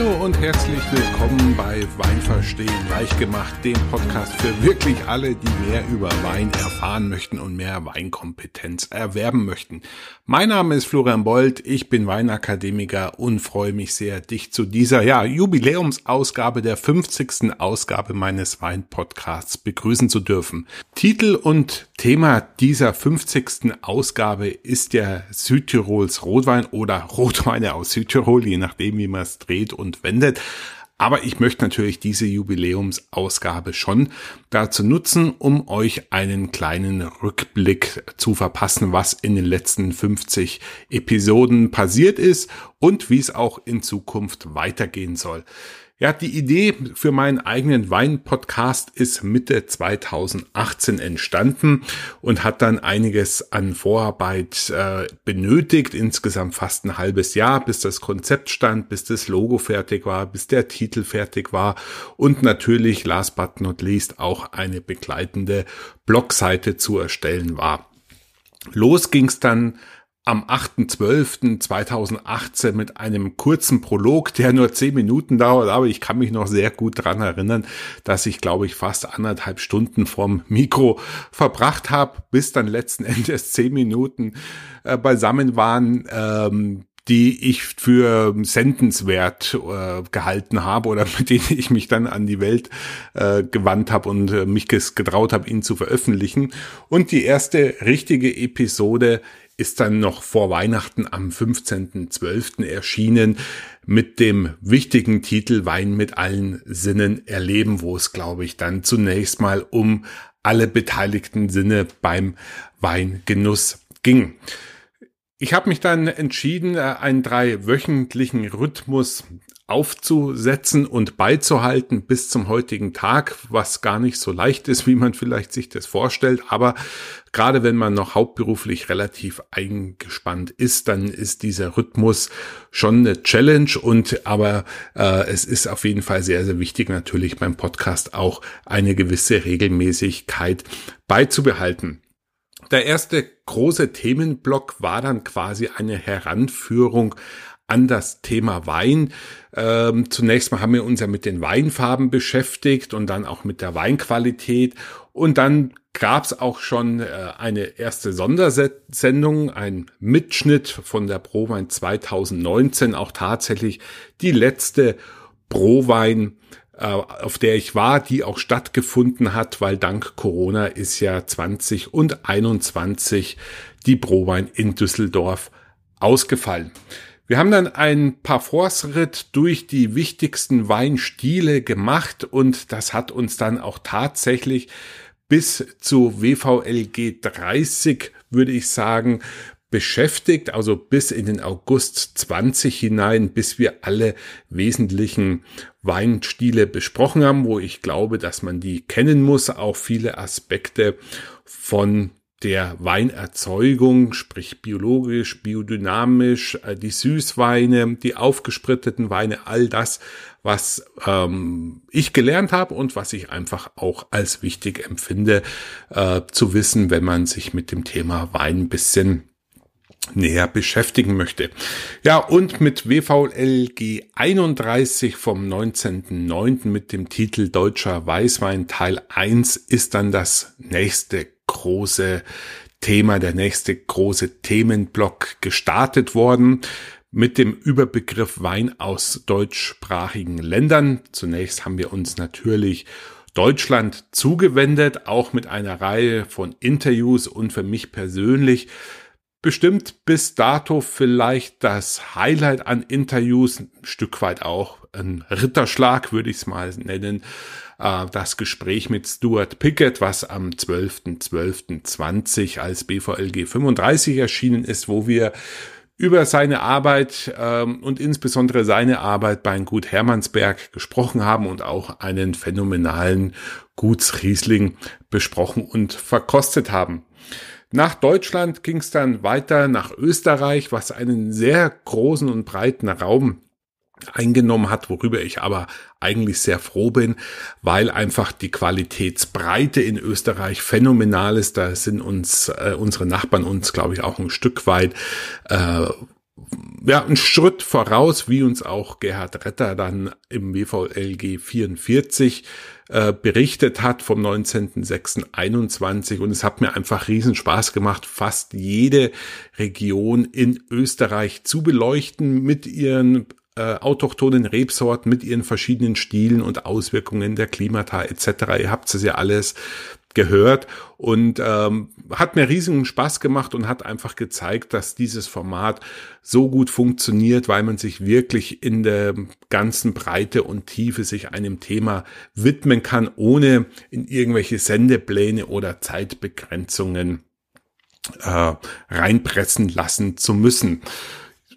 Hallo und herzlich willkommen bei Wein verstehen leicht gemacht, dem Podcast für wirklich alle, die mehr über Wein erfahren möchten und mehr Weinkompetenz erwerben möchten. Mein Name ist Florian Bold, ich bin Weinakademiker und freue mich sehr, dich zu dieser ja, Jubiläumsausgabe der 50. Ausgabe meines Weinpodcasts begrüßen zu dürfen. Titel und Thema dieser 50. Ausgabe ist der Südtirols Rotwein oder Rotweine aus Südtirol, je nachdem wie man es dreht dreht und wendet. Aber ich möchte natürlich diese Jubiläumsausgabe schon dazu nutzen, um euch einen kleinen Rückblick zu verpassen, was in den letzten 50 Episoden passiert ist und wie es auch in Zukunft weitergehen soll. Ja, die Idee für meinen eigenen Wein-Podcast ist Mitte 2018 entstanden und hat dann einiges an Vorarbeit äh, benötigt, insgesamt fast ein halbes Jahr, bis das Konzept stand, bis das Logo fertig war, bis der Titel fertig war und natürlich, last but not least, auch eine begleitende Blogseite zu erstellen war. Los ging's dann am 8.12.2018 mit einem kurzen Prolog, der nur zehn Minuten dauert, aber ich kann mich noch sehr gut dran erinnern, dass ich, glaube ich, fast anderthalb Stunden vom Mikro verbracht habe, bis dann letzten Endes zehn Minuten äh, beisammen waren, ähm, die ich für sendenswert äh, gehalten habe oder mit denen ich mich dann an die Welt äh, gewandt habe und äh, mich getraut habe, ihn zu veröffentlichen. Und die erste richtige Episode ist dann noch vor Weihnachten am 15.12. erschienen mit dem wichtigen Titel Wein mit allen Sinnen erleben, wo es, glaube ich, dann zunächst mal um alle beteiligten Sinne beim Weingenuss ging. Ich habe mich dann entschieden, äh, einen dreiwöchentlichen Rhythmus aufzusetzen und beizuhalten bis zum heutigen Tag, was gar nicht so leicht ist, wie man vielleicht sich das vorstellt. Aber gerade wenn man noch hauptberuflich relativ eingespannt ist, dann ist dieser Rhythmus schon eine Challenge und aber äh, es ist auf jeden Fall sehr, sehr wichtig natürlich beim Podcast auch eine gewisse Regelmäßigkeit beizubehalten. Der erste große Themenblock war dann quasi eine Heranführung an das Thema Wein. Ähm, zunächst mal haben wir uns ja mit den Weinfarben beschäftigt und dann auch mit der Weinqualität. Und dann gab es auch schon äh, eine erste Sondersendung, ein Mitschnitt von der Prowein 2019, auch tatsächlich die letzte Prowein, äh, auf der ich war, die auch stattgefunden hat, weil dank Corona ist ja 20 und 21 die Prowein in Düsseldorf ausgefallen. Wir haben dann ein paar Force-Ritt durch die wichtigsten Weinstile gemacht und das hat uns dann auch tatsächlich bis zu WVLG 30, würde ich sagen, beschäftigt, also bis in den August 20 hinein, bis wir alle wesentlichen Weinstile besprochen haben, wo ich glaube, dass man die kennen muss, auch viele Aspekte von der Weinerzeugung, sprich biologisch, biodynamisch, äh, die Süßweine, die aufgespritteten Weine, all das, was ähm, ich gelernt habe und was ich einfach auch als wichtig empfinde äh, zu wissen, wenn man sich mit dem Thema Wein ein bisschen näher beschäftigen möchte. Ja, und mit WVLG 31 vom 19.09. mit dem Titel Deutscher Weißwein Teil 1 ist dann das nächste große Thema, der nächste große Themenblock gestartet worden mit dem Überbegriff Wein aus deutschsprachigen Ländern. Zunächst haben wir uns natürlich Deutschland zugewendet, auch mit einer Reihe von Interviews und für mich persönlich bestimmt bis dato vielleicht das Highlight an Interviews, ein Stück weit auch ein Ritterschlag, würde ich es mal nennen, äh, das Gespräch mit Stuart Pickett, was am 12.12.20 als BVLG 35 erschienen ist, wo wir über seine Arbeit ähm, und insbesondere seine Arbeit beim Gut Hermannsberg gesprochen haben und auch einen phänomenalen Gutsriesling besprochen und verkostet haben. Nach Deutschland ging es dann weiter nach Österreich, was einen sehr großen und breiten Raum eingenommen hat, worüber ich aber eigentlich sehr froh bin, weil einfach die Qualitätsbreite in Österreich phänomenal ist. Da sind uns äh, unsere Nachbarn uns, glaube ich, auch ein Stück weit äh, ja, ein Schritt voraus, wie uns auch Gerhard Retter dann im WVLG 44 äh, berichtet hat vom 19.06.21 und es hat mir einfach riesen Spaß gemacht, fast jede Region in Österreich zu beleuchten mit ihren äh, autochthonen Rebsorten, mit ihren verschiedenen Stilen und Auswirkungen der Klimata etc. Ihr habt es ja alles gehört und ähm, hat mir riesigen Spaß gemacht und hat einfach gezeigt, dass dieses Format so gut funktioniert, weil man sich wirklich in der ganzen Breite und Tiefe sich einem Thema widmen kann, ohne in irgendwelche Sendepläne oder Zeitbegrenzungen äh, reinpressen lassen zu müssen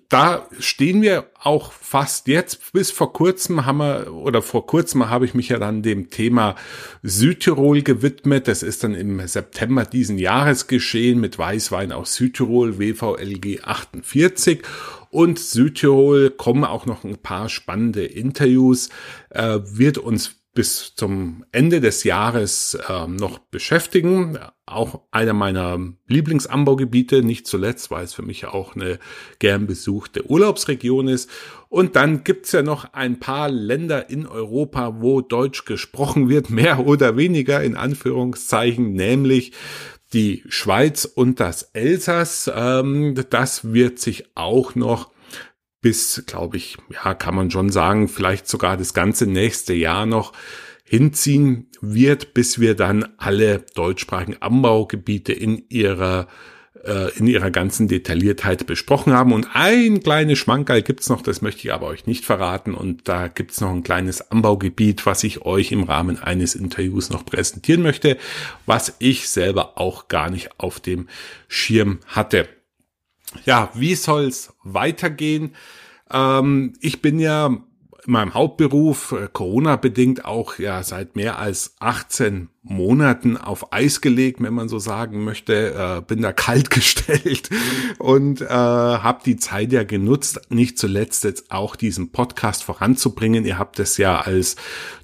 da stehen wir auch fast jetzt. Bis vor kurzem haben wir, oder vor kurzem habe ich mich ja dann dem Thema Südtirol gewidmet. Das ist dann im September diesen Jahres geschehen mit Weißwein aus Südtirol, WVLG 48. Und Südtirol kommen auch noch ein paar spannende Interviews, äh, wird uns bis zum Ende des Jahres äh, noch beschäftigen. Auch einer meiner Lieblingsanbaugebiete, nicht zuletzt, weil es für mich auch eine gern besuchte Urlaubsregion ist. Und dann gibt's ja noch ein paar Länder in Europa, wo Deutsch gesprochen wird, mehr oder weniger in Anführungszeichen, nämlich die Schweiz und das Elsass. Ähm, das wird sich auch noch bis, glaube ich, ja, kann man schon sagen, vielleicht sogar das ganze nächste Jahr noch hinziehen wird, bis wir dann alle deutschsprachigen Anbaugebiete in ihrer äh, in ihrer ganzen Detailliertheit besprochen haben. Und ein kleines Schmankerl gibt's noch, das möchte ich aber euch nicht verraten. Und da gibt's noch ein kleines Anbaugebiet, was ich euch im Rahmen eines Interviews noch präsentieren möchte, was ich selber auch gar nicht auf dem Schirm hatte ja, wie soll's weitergehen? Ähm, ich bin ja in meinem Hauptberuf, äh, Corona-bedingt auch ja seit mehr als 18 Monaten auf Eis gelegt, wenn man so sagen möchte. Äh, bin da kalt gestellt und äh, habe die Zeit ja genutzt, nicht zuletzt jetzt auch diesen Podcast voranzubringen. Ihr habt es ja als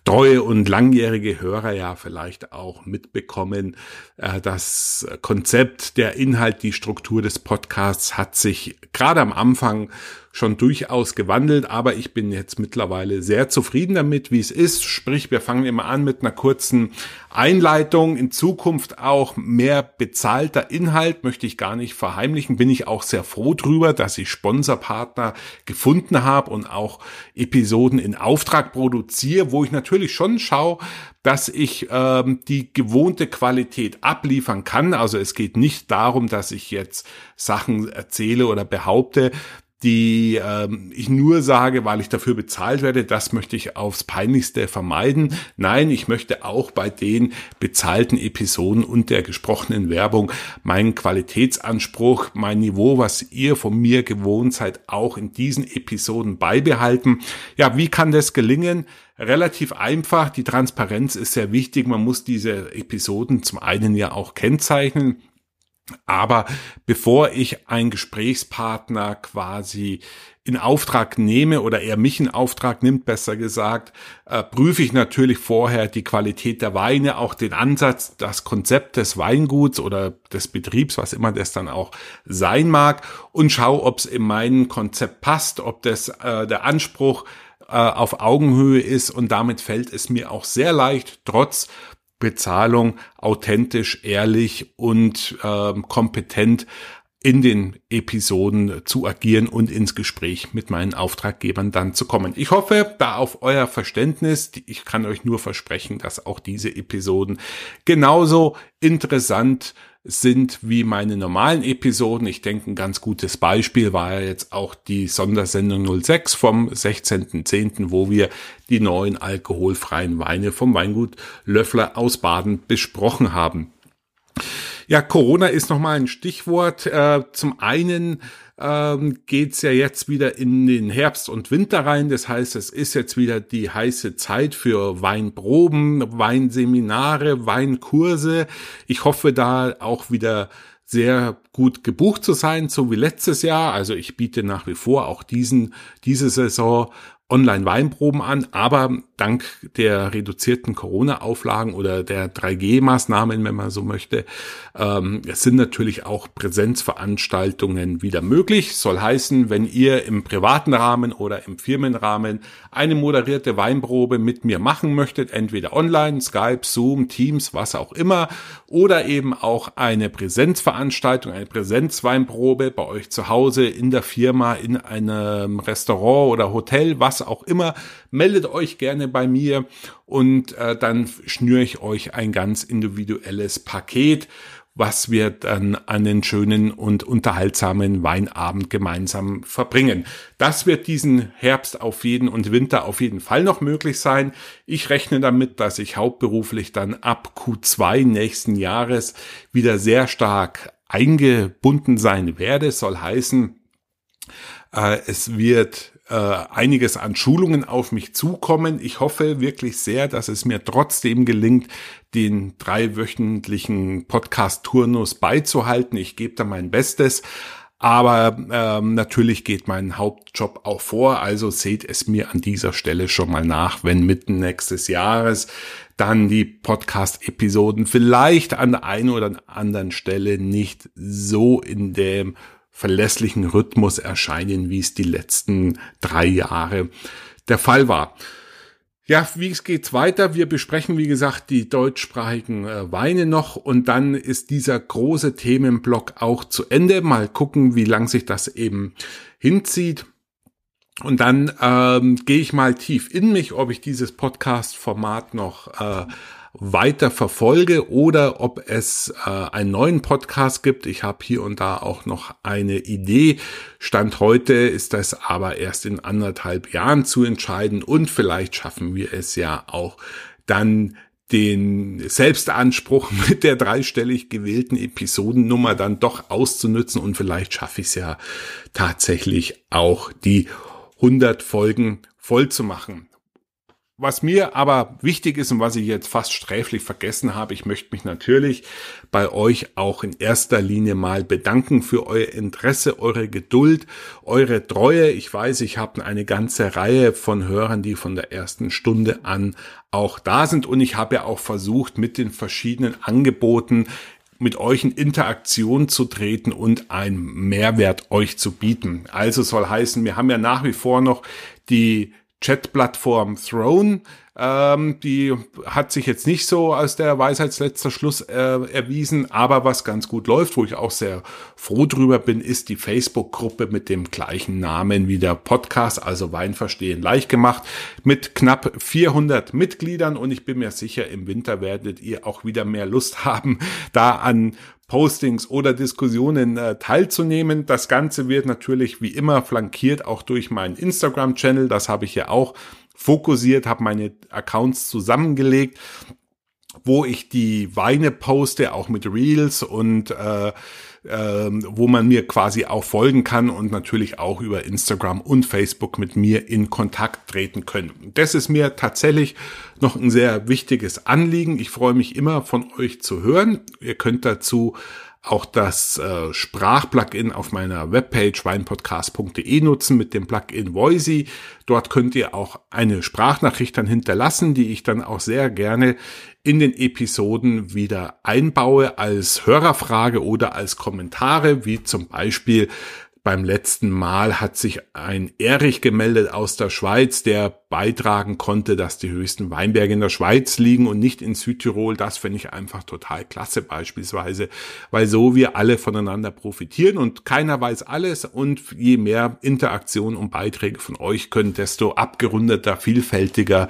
treue und langjährige Hörer ja vielleicht auch mitbekommen. Äh, das Konzept, der Inhalt, die Struktur des Podcasts hat sich gerade am Anfang schon durchaus gewandelt, aber ich bin jetzt mittlerweile sehr zufrieden damit, wie es ist. Sprich, wir fangen immer an mit einer kurzen Einleitung. In Zukunft auch mehr bezahlter Inhalt möchte ich gar nicht verheimlichen. Bin ich auch sehr froh drüber, dass ich Sponsorpartner gefunden habe und auch Episoden in Auftrag produziere, wo ich natürlich schon schaue, dass ich ähm, die gewohnte Qualität abliefern kann. Also es geht nicht darum, dass ich jetzt Sachen erzähle oder behaupte, die ähm, ich nur sage, weil ich dafür bezahlt werde, das möchte ich aufs peinlichste vermeiden. Nein, ich möchte auch bei den bezahlten Episoden und der gesprochenen Werbung meinen Qualitätsanspruch, mein Niveau, was ihr von mir gewohnt seid, auch in diesen Episoden beibehalten. Ja, wie kann das gelingen? Relativ einfach. Die Transparenz ist sehr wichtig. Man muss diese Episoden zum einen ja auch kennzeichnen. Aber bevor ich einen Gesprächspartner quasi in Auftrag nehme oder er mich in Auftrag nimmt, besser gesagt, äh, prüfe ich natürlich vorher die Qualität der Weine, auch den Ansatz, das Konzept des Weinguts oder des Betriebs, was immer das dann auch sein mag, und schaue, ob es in mein Konzept passt, ob das äh, der Anspruch äh, auf Augenhöhe ist. Und damit fällt es mir auch sehr leicht, trotz Bezahlung authentisch, ehrlich und äh, kompetent in den Episoden zu agieren und ins Gespräch mit meinen Auftraggebern dann zu kommen. Ich hoffe da auf euer Verständnis. Ich kann euch nur versprechen, dass auch diese Episoden genauso interessant sind wie meine normalen Episoden. Ich denke, ein ganz gutes Beispiel war ja jetzt auch die Sondersendung 06 vom 16.10., wo wir die neuen alkoholfreien Weine vom Weingut Löffler aus Baden besprochen haben. Ja, Corona ist nochmal ein Stichwort. Äh, zum einen ähm, geht's ja jetzt wieder in den Herbst und Winter rein. Das heißt, es ist jetzt wieder die heiße Zeit für Weinproben, Weinseminare, Weinkurse. Ich hoffe da auch wieder sehr gut gebucht zu sein, so wie letztes Jahr. Also ich biete nach wie vor auch diesen, diese Saison Online-Weinproben an, aber dank der reduzierten Corona-Auflagen oder der 3G-Maßnahmen, wenn man so möchte, ähm, es sind natürlich auch Präsenzveranstaltungen wieder möglich. Soll heißen, wenn ihr im privaten Rahmen oder im Firmenrahmen eine moderierte Weinprobe mit mir machen möchtet, entweder online, Skype, Zoom, Teams, was auch immer, oder eben auch eine Präsenzveranstaltung, eine Präsenzweinprobe bei euch zu Hause, in der Firma, in einem Restaurant oder Hotel, was auch immer, meldet euch gerne bei mir und äh, dann schnüre ich euch ein ganz individuelles Paket, was wir dann einen schönen und unterhaltsamen Weinabend gemeinsam verbringen. Das wird diesen Herbst auf jeden und Winter auf jeden Fall noch möglich sein. Ich rechne damit, dass ich hauptberuflich dann ab Q2 nächsten Jahres wieder sehr stark eingebunden sein werde. Soll heißen, äh, es wird äh, einiges an Schulungen auf mich zukommen. Ich hoffe wirklich sehr, dass es mir trotzdem gelingt, den dreiwöchentlichen Podcast-Turnus beizuhalten. Ich gebe da mein Bestes. Aber ähm, natürlich geht mein Hauptjob auch vor, also seht es mir an dieser Stelle schon mal nach, wenn mitten nächstes Jahres dann die Podcast-Episoden vielleicht an der einen oder anderen Stelle nicht so in dem verlässlichen Rhythmus erscheinen, wie es die letzten drei Jahre der Fall war. Ja, wie geht's weiter? Wir besprechen, wie gesagt, die deutschsprachigen äh, Weine noch und dann ist dieser große Themenblock auch zu Ende. Mal gucken, wie lang sich das eben hinzieht. Und dann ähm, gehe ich mal tief in mich, ob ich dieses Podcast-Format noch äh, weiter verfolge oder ob es äh, einen neuen Podcast gibt. Ich habe hier und da auch noch eine Idee. Stand heute ist das aber erst in anderthalb Jahren zu entscheiden und vielleicht schaffen wir es ja auch dann den Selbstanspruch mit der dreistellig gewählten Episodennummer dann doch auszunutzen und vielleicht schaffe ich es ja tatsächlich auch die 100 Folgen voll zu machen. Was mir aber wichtig ist und was ich jetzt fast sträflich vergessen habe, ich möchte mich natürlich bei euch auch in erster Linie mal bedanken für euer Interesse, eure Geduld, eure Treue. Ich weiß, ich habe eine ganze Reihe von Hörern, die von der ersten Stunde an auch da sind und ich habe ja auch versucht, mit den verschiedenen Angeboten mit euch in Interaktion zu treten und einen Mehrwert euch zu bieten. Also soll heißen, wir haben ja nach wie vor noch die Chat-Plattform Throne. Ähm, die hat sich jetzt nicht so als der Weisheitsletzter Schluss äh, erwiesen, aber was ganz gut läuft, wo ich auch sehr froh drüber bin, ist die Facebook-Gruppe mit dem gleichen Namen wie der Podcast, also Wein verstehen leicht gemacht, mit knapp 400 Mitgliedern und ich bin mir sicher, im Winter werdet ihr auch wieder mehr Lust haben, da an Postings oder Diskussionen äh, teilzunehmen. Das Ganze wird natürlich wie immer flankiert auch durch meinen Instagram-Channel. Das habe ich ja auch fokussiert, habe meine Accounts zusammengelegt wo ich die Weine poste, auch mit Reels und äh, ähm, wo man mir quasi auch folgen kann und natürlich auch über Instagram und Facebook mit mir in Kontakt treten können. Das ist mir tatsächlich noch ein sehr wichtiges Anliegen. Ich freue mich immer von euch zu hören. Ihr könnt dazu auch das äh, Sprachplugin auf meiner Webpage weinpodcast.de nutzen mit dem Plugin Voisey. Dort könnt ihr auch eine Sprachnachricht dann hinterlassen, die ich dann auch sehr gerne in den Episoden wieder einbaue als Hörerfrage oder als Kommentare, wie zum Beispiel beim letzten Mal hat sich ein Erich gemeldet aus der Schweiz, der beitragen konnte, dass die höchsten Weinberge in der Schweiz liegen und nicht in Südtirol. Das finde ich einfach total klasse beispielsweise, weil so wir alle voneinander profitieren und keiner weiß alles und je mehr Interaktion und Beiträge von euch können, desto abgerundeter, vielfältiger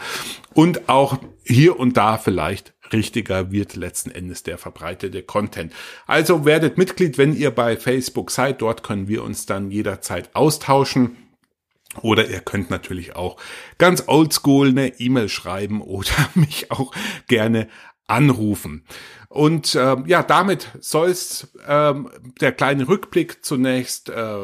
und auch hier und da vielleicht richtiger wird letzten Endes der verbreitete Content. Also werdet Mitglied, wenn ihr bei Facebook seid. Dort können wir uns dann jederzeit austauschen. Oder ihr könnt natürlich auch ganz oldschool eine E-Mail schreiben oder mich auch gerne anrufen. Und äh, ja, damit soll es äh, der kleine Rückblick zunächst äh,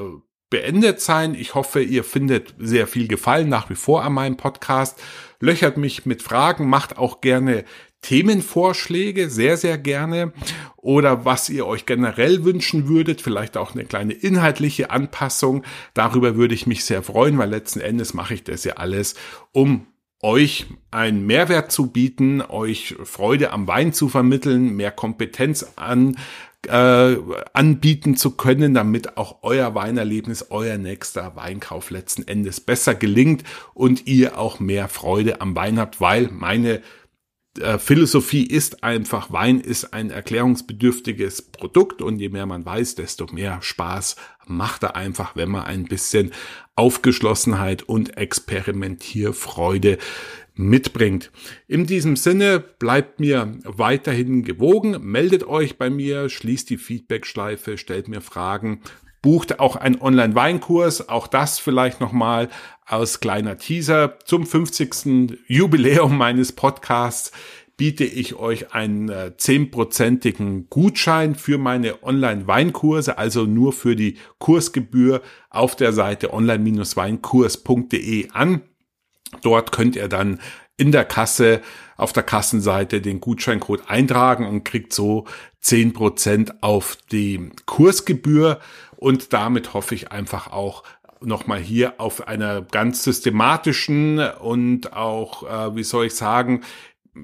beendet sein. Ich hoffe, ihr findet sehr viel Gefallen nach wie vor an meinem Podcast. Löchert mich mit Fragen, macht auch gerne Themenvorschläge sehr, sehr gerne oder was ihr euch generell wünschen würdet, vielleicht auch eine kleine inhaltliche Anpassung. Darüber würde ich mich sehr freuen, weil letzten Endes mache ich das ja alles, um euch einen Mehrwert zu bieten, euch Freude am Wein zu vermitteln, mehr Kompetenz an äh, anbieten zu können, damit auch euer Weinerlebnis, euer nächster Weinkauf letzten Endes besser gelingt und ihr auch mehr Freude am Wein habt, weil meine äh, Philosophie ist einfach, Wein ist ein erklärungsbedürftiges Produkt und je mehr man weiß, desto mehr Spaß macht er einfach, wenn man ein bisschen Aufgeschlossenheit und Experimentierfreude mitbringt. In diesem Sinne bleibt mir weiterhin gewogen, meldet euch bei mir, schließt die Feedback-Schleife, stellt mir Fragen, bucht auch einen Online-Weinkurs, auch das vielleicht nochmal aus kleiner Teaser. Zum 50. Jubiläum meines Podcasts biete ich euch einen äh, zehnprozentigen Gutschein für meine Online-Weinkurse, also nur für die Kursgebühr auf der Seite online-weinkurs.de an. Dort könnt ihr dann in der Kasse auf der Kassenseite den Gutscheincode eintragen und kriegt so zehn Prozent auf die Kursgebühr und damit hoffe ich einfach auch nochmal hier auf einer ganz systematischen und auch, äh, wie soll ich sagen,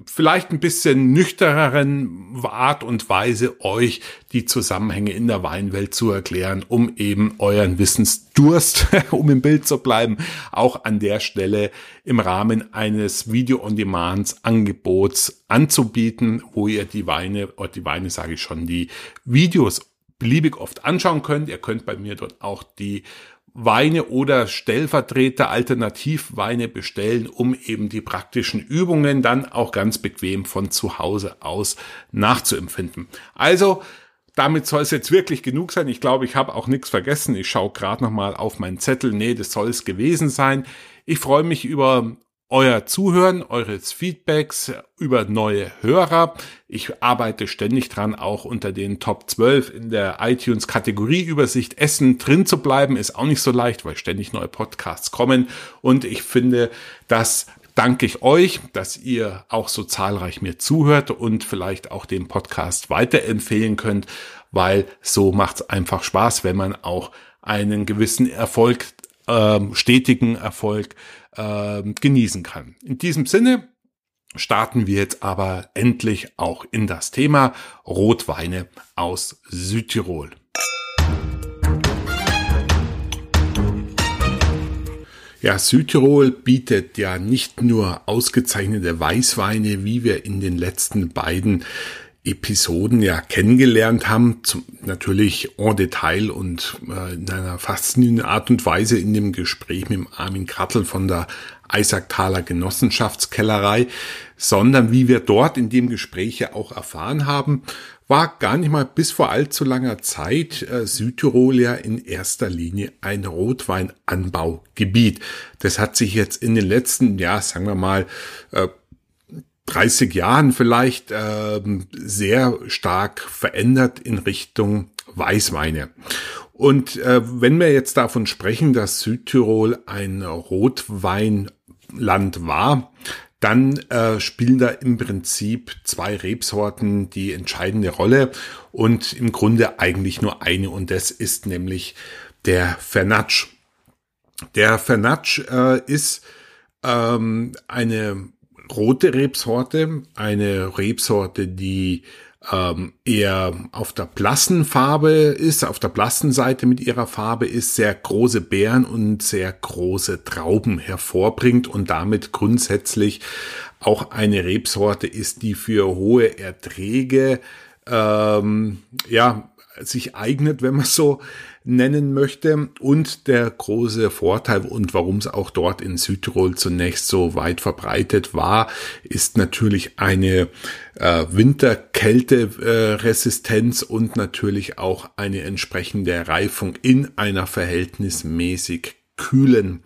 vielleicht ein bisschen nüchterneren Art und Weise euch die Zusammenhänge in der Weinwelt zu erklären, um eben euren Wissensdurst, um im Bild zu bleiben, auch an der Stelle im Rahmen eines Video-on-Demands Angebots anzubieten, wo ihr die Weine, oder die Weine sage ich schon, die Videos beliebig oft anschauen könnt. Ihr könnt bei mir dort auch die Weine oder Stellvertreter Alternativweine bestellen, um eben die praktischen Übungen dann auch ganz bequem von zu Hause aus nachzuempfinden. Also damit soll es jetzt wirklich genug sein. Ich glaube, ich habe auch nichts vergessen. Ich schaue gerade noch mal auf meinen Zettel. Nee, das soll es gewesen sein. Ich freue mich über euer Zuhören, eures Feedbacks über neue Hörer. Ich arbeite ständig dran, auch unter den Top 12 in der iTunes Kategorieübersicht Essen drin zu bleiben. Ist auch nicht so leicht, weil ständig neue Podcasts kommen. Und ich finde, das danke ich euch, dass ihr auch so zahlreich mir zuhört und vielleicht auch den Podcast weiterempfehlen könnt, weil so macht es einfach Spaß, wenn man auch einen gewissen Erfolg, ähm, stetigen Erfolg äh, genießen kann. In diesem Sinne starten wir jetzt aber endlich auch in das Thema Rotweine aus Südtirol. Ja, Südtirol bietet ja nicht nur ausgezeichnete Weißweine, wie wir in den letzten beiden Episoden ja kennengelernt haben, zum, natürlich en Detail und äh, in einer faszinierenden Art und Weise in dem Gespräch mit Armin Krattel von der Eisakthaler Genossenschaftskellerei, sondern wie wir dort in dem Gespräch ja auch erfahren haben, war gar nicht mal bis vor allzu langer Zeit äh, Südtirol ja in erster Linie ein Rotweinanbaugebiet. Das hat sich jetzt in den letzten, ja, sagen wir mal, äh, 30 Jahren vielleicht äh, sehr stark verändert in Richtung Weißweine. Und äh, wenn wir jetzt davon sprechen, dass Südtirol ein Rotweinland war, dann äh, spielen da im Prinzip zwei Rebsorten die entscheidende Rolle und im Grunde eigentlich nur eine und das ist nämlich der Fernatsch. Der Fernatsch äh, ist ähm, eine rote Rebsorte, eine Rebsorte, die ähm, eher auf der blassen Farbe ist, auf der blassen Seite mit ihrer Farbe ist, sehr große Beeren und sehr große Trauben hervorbringt und damit grundsätzlich auch eine Rebsorte ist, die für hohe Erträge ähm, ja sich eignet, wenn man so nennen möchte. Und der große Vorteil und warum es auch dort in Südtirol zunächst so weit verbreitet war, ist natürlich eine äh, Winterkälteresistenz äh, und natürlich auch eine entsprechende Reifung in einer verhältnismäßig kühlen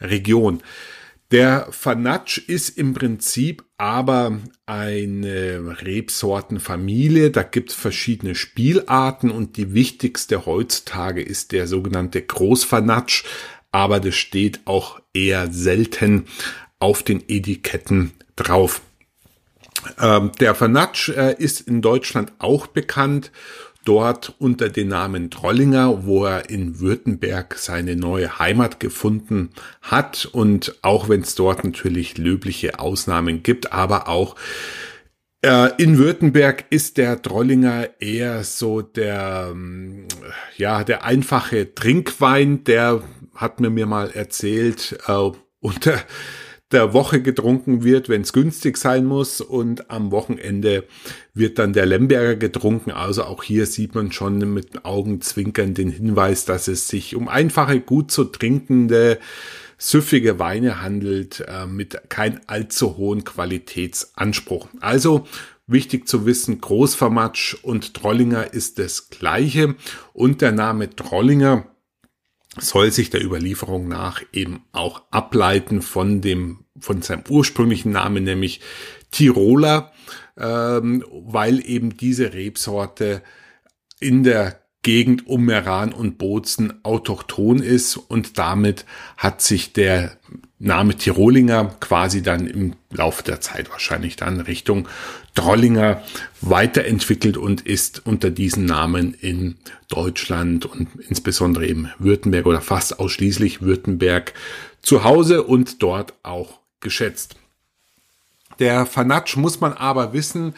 Region. Der Fanatsch ist im Prinzip aber eine Rebsortenfamilie. Da gibt es verschiedene Spielarten und die wichtigste heutzutage ist der sogenannte Großfanatsch, aber das steht auch eher selten auf den Etiketten drauf. Ähm, der Vernatsch äh, ist in Deutschland auch bekannt dort unter dem Namen Trollinger, wo er in Württemberg seine neue Heimat gefunden hat. Und auch wenn es dort natürlich löbliche Ausnahmen gibt, aber auch äh, in Württemberg ist der Trollinger eher so der, ähm, ja, der einfache Trinkwein, der hat mir mir mal erzählt, äh, unter der Woche getrunken wird, wenn es günstig sein muss. Und am Wochenende wird dann der Lemberger getrunken. Also auch hier sieht man schon mit Augenzwinkern den Hinweis, dass es sich um einfache, gut zu trinkende, süffige Weine handelt, äh, mit kein allzu hohen Qualitätsanspruch. Also Wichtig zu wissen, Großvermatsch und Trollinger ist das gleiche und der Name Trollinger soll sich der Überlieferung nach eben auch ableiten von dem, von seinem ursprünglichen Namen, nämlich Tiroler, ähm, weil eben diese Rebsorte in der Gegend um Meran und Bozen autochthon ist und damit hat sich der Name Tirolinger quasi dann im Laufe der Zeit wahrscheinlich dann Richtung Trollinger weiterentwickelt und ist unter diesem Namen in Deutschland und insbesondere eben Württemberg oder fast ausschließlich Württemberg zu Hause und dort auch geschätzt. Der Fanatsch muss man aber wissen,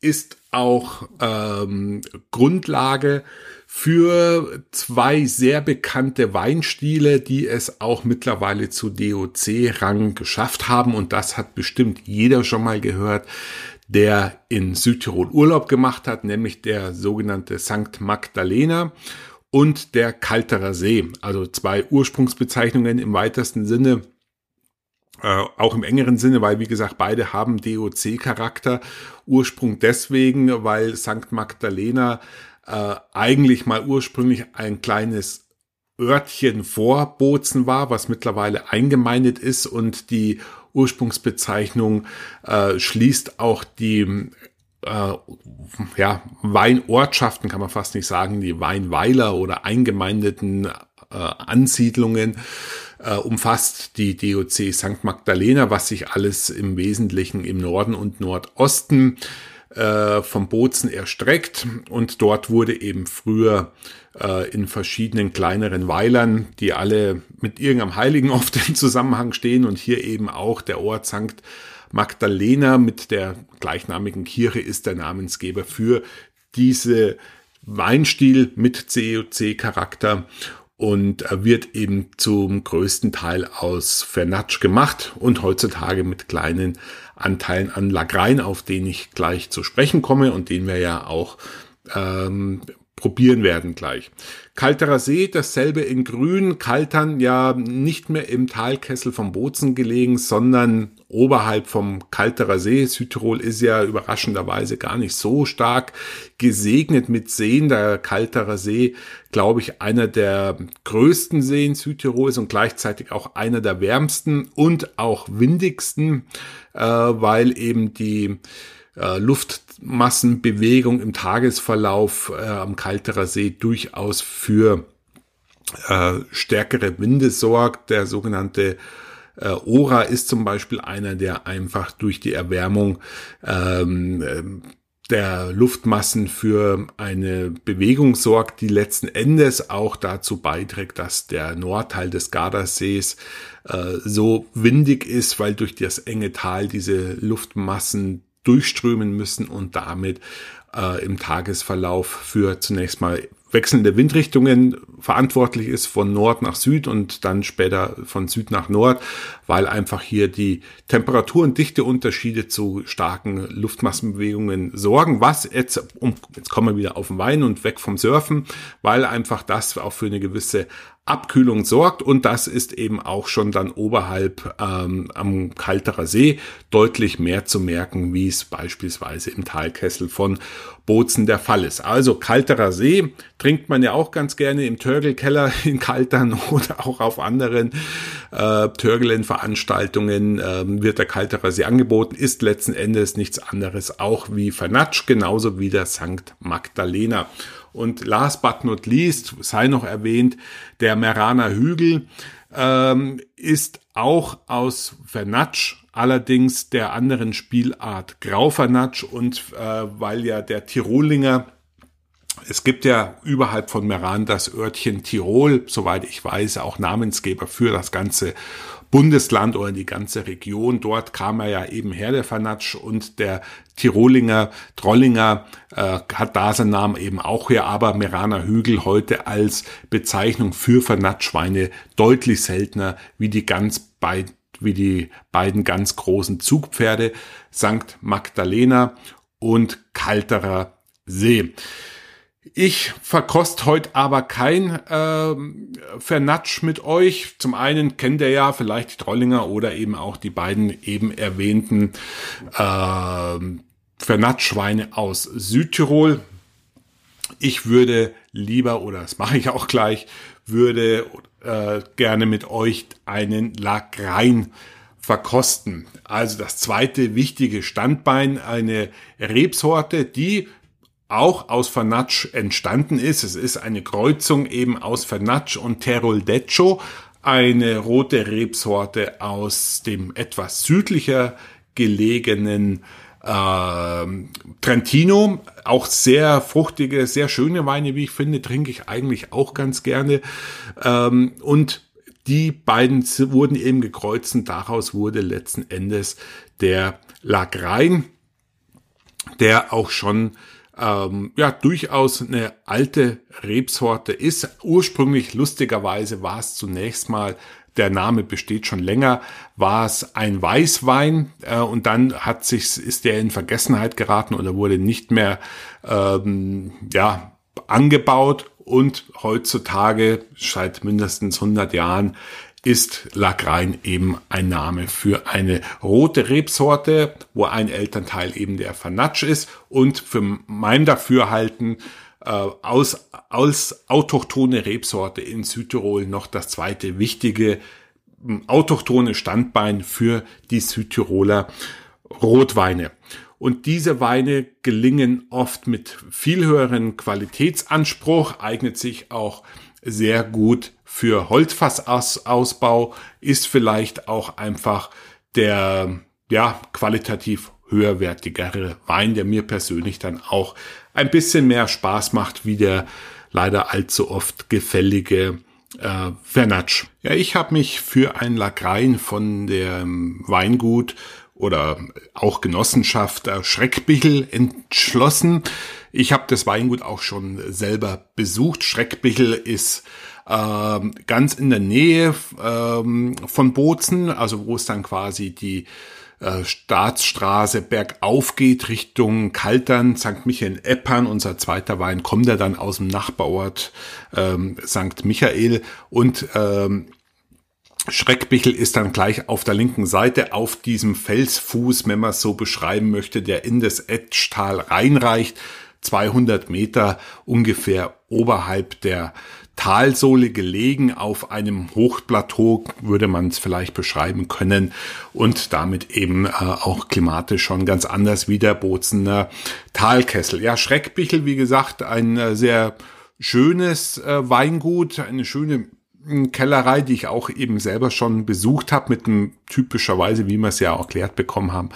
ist auch ähm, Grundlage für zwei sehr bekannte Weinstile, die es auch mittlerweile zu DOC-Rang geschafft haben. Und das hat bestimmt jeder schon mal gehört, der in Südtirol Urlaub gemacht hat, nämlich der sogenannte St. Magdalena und der Kalterer See. Also zwei Ursprungsbezeichnungen im weitesten Sinne äh, auch im engeren Sinne, weil wie gesagt, beide haben DOC-Charakter. Ursprung deswegen, weil St. Magdalena äh, eigentlich mal ursprünglich ein kleines Örtchen vor Bozen war, was mittlerweile eingemeindet ist und die Ursprungsbezeichnung äh, schließt auch die äh, ja, Weinortschaften, kann man fast nicht sagen, die Weinweiler oder eingemeindeten äh, Ansiedlungen äh, umfasst die DOC St. Magdalena, was sich alles im Wesentlichen im Norden und Nordosten äh, vom Bozen erstreckt und dort wurde eben früher äh, in verschiedenen kleineren Weilern, die alle mit irgendeinem Heiligen oft im Zusammenhang stehen und hier eben auch der Ort St. Magdalena mit der gleichnamigen Kirche ist der Namensgeber für diese Weinstil mit COC-Charakter und wird eben zum größten Teil aus Fernatsch gemacht und heutzutage mit kleinen Anteilen an Lagrein, auf den ich gleich zu sprechen komme und den wir ja auch ähm, probieren werden gleich. Kalterer See, dasselbe in Grün, Kaltern ja nicht mehr im Talkessel vom Bozen gelegen, sondern oberhalb vom Kalterer See. Südtirol ist ja überraschenderweise gar nicht so stark gesegnet mit Seen. Der Kalterer See, glaube ich, einer der größten Seen Südtirols und gleichzeitig auch einer der wärmsten und auch windigsten, weil eben die äh, Luftmassenbewegung im Tagesverlauf äh, am Kalterer See durchaus für äh, stärkere Winde sorgt. Der sogenannte äh, Ora ist zum Beispiel einer, der einfach durch die Erwärmung ähm der Luftmassen für eine Bewegung sorgt, die letzten Endes auch dazu beiträgt, dass der Nordteil des Gardasees äh, so windig ist, weil durch das enge Tal diese Luftmassen durchströmen müssen und damit äh, im Tagesverlauf für zunächst mal wechselnde Windrichtungen verantwortlich ist von Nord nach Süd und dann später von Süd nach Nord, weil einfach hier die Temperatur- und Dichteunterschiede zu starken Luftmassenbewegungen sorgen. Was jetzt, um, jetzt kommen wir wieder auf den Wein und weg vom Surfen, weil einfach das auch für eine gewisse Abkühlung sorgt und das ist eben auch schon dann oberhalb ähm, am Kalterer See deutlich mehr zu merken, wie es beispielsweise im Talkessel von Bozen der Fall ist. Also Kalterer See trinkt man ja auch ganz gerne im Törgelkeller in Kaltern oder auch auf anderen äh, Törgelen-Veranstaltungen äh, wird der Kalterer sie angeboten, ist letzten Endes nichts anderes auch wie Vernatsch, genauso wie der St. Magdalena. Und last but not least, sei noch erwähnt, der Meraner Hügel ähm, ist auch aus Vernatsch, allerdings der anderen Spielart Grauvernatsch und äh, weil ja der Tirolinger es gibt ja überhalb von Meran das Örtchen Tirol, soweit ich weiß, auch Namensgeber für das ganze Bundesland oder die ganze Region. Dort kam er ja eben her, der Fanatsch, und der Tirolinger, Trollinger äh, hat da seinen Namen eben auch her, aber Meraner Hügel heute als Bezeichnung für Fanatschweine deutlich seltener wie die ganz beiden wie die beiden ganz großen Zugpferde St. Magdalena und Kalterer See. Ich verkost heute aber kein äh, Vernatsch mit euch. Zum einen kennt ihr ja vielleicht die Trollinger oder eben auch die beiden eben erwähnten äh, Vernatschweine aus Südtirol. Ich würde lieber, oder das mache ich auch gleich, würde äh, gerne mit euch einen Lagrein verkosten. Also das zweite wichtige Standbein, eine Rebsorte, die auch aus Fernatsch entstanden ist. Es ist eine Kreuzung eben aus Fernatsch und Teroldeccio, eine rote Rebsorte aus dem etwas südlicher gelegenen äh, Trentino. Auch sehr fruchtige, sehr schöne Weine, wie ich finde, trinke ich eigentlich auch ganz gerne. Ähm, und die beiden wurden eben gekreuzt und daraus wurde letzten Endes der Lagrein, der auch schon ähm, ja durchaus eine alte Rebsorte ist. Ursprünglich lustigerweise war es zunächst mal der Name besteht schon länger, war es ein Weißwein äh, und dann hat sich ist der in Vergessenheit geraten oder wurde nicht mehr ähm, ja angebaut und heutzutage seit mindestens 100 Jahren ist Lagrein eben ein Name für eine rote Rebsorte, wo ein Elternteil eben der Fanatsch ist und für mein Dafürhalten äh, aus, als autochtone Rebsorte in Südtirol noch das zweite wichtige hm, autochtone Standbein für die Südtiroler Rotweine. Und diese Weine gelingen oft mit viel höheren Qualitätsanspruch, eignet sich auch sehr gut für Holzfassausbau, ist vielleicht auch einfach der, ja, qualitativ höherwertigere Wein, der mir persönlich dann auch ein bisschen mehr Spaß macht, wie der leider allzu oft gefällige äh, Vernatsch. Ja, ich habe mich für ein Lagrein von dem Weingut oder auch Genossenschaft äh, Schreckbichel entschlossen. Ich habe das Weingut auch schon selber besucht. Schreckbichel ist ähm, ganz in der Nähe ähm, von Bozen, also wo es dann quasi die äh, Staatsstraße bergauf geht Richtung Kaltern, St. Michael Eppern. Unser zweiter Wein kommt ja dann aus dem Nachbarort ähm, St. Michael und ähm, Schreckbichel ist dann gleich auf der linken Seite auf diesem Felsfuß, wenn man es so beschreiben möchte, der in das Etschtal reinreicht. 200 Meter ungefähr oberhalb der Talsohle gelegen auf einem Hochplateau, würde man es vielleicht beschreiben können und damit eben äh, auch klimatisch schon ganz anders wie der Bozener Talkessel. Ja, Schreckbichel, wie gesagt, ein äh, sehr schönes äh, Weingut, eine schöne hm, Kellerei, die ich auch eben selber schon besucht habe, mit einem typischerweise, wie wir es ja auch erklärt bekommen haben,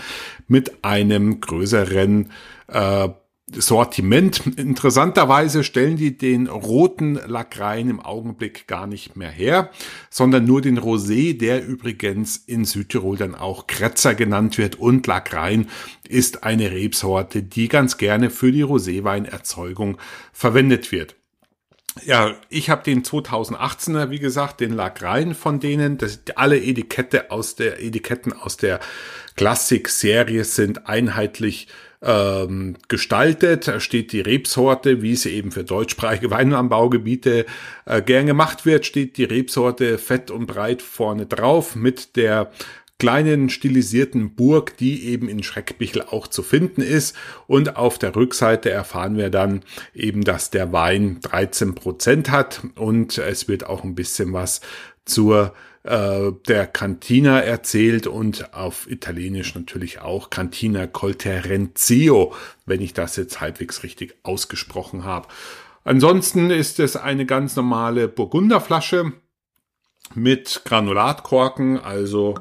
mit einem größeren äh, Sortiment. Interessanterweise stellen die den roten Lackrein im Augenblick gar nicht mehr her, sondern nur den Rosé, der übrigens in Südtirol dann auch Kretzer genannt wird und Lackrein ist eine Rebsorte, die ganz gerne für die Roséweinerzeugung verwendet wird. Ja, ich habe den 2018er, wie gesagt, den Lackrein von denen. Das, alle Etikette aus der Etiketten aus der Klassik-Serie sind einheitlich ähm, gestaltet. Da steht die Rebsorte, wie sie eben für deutschsprachige Weinanbaugebiete äh, gern gemacht wird, steht die Rebsorte fett und breit vorne drauf mit der kleinen stilisierten Burg, die eben in Schreckbichel auch zu finden ist. Und auf der Rückseite erfahren wir dann eben, dass der Wein 13 Prozent hat und es wird auch ein bisschen was zur äh, der Cantina erzählt und auf Italienisch natürlich auch Cantina Colterenzio, wenn ich das jetzt halbwegs richtig ausgesprochen habe. Ansonsten ist es eine ganz normale Burgunderflasche mit Granulatkorken, also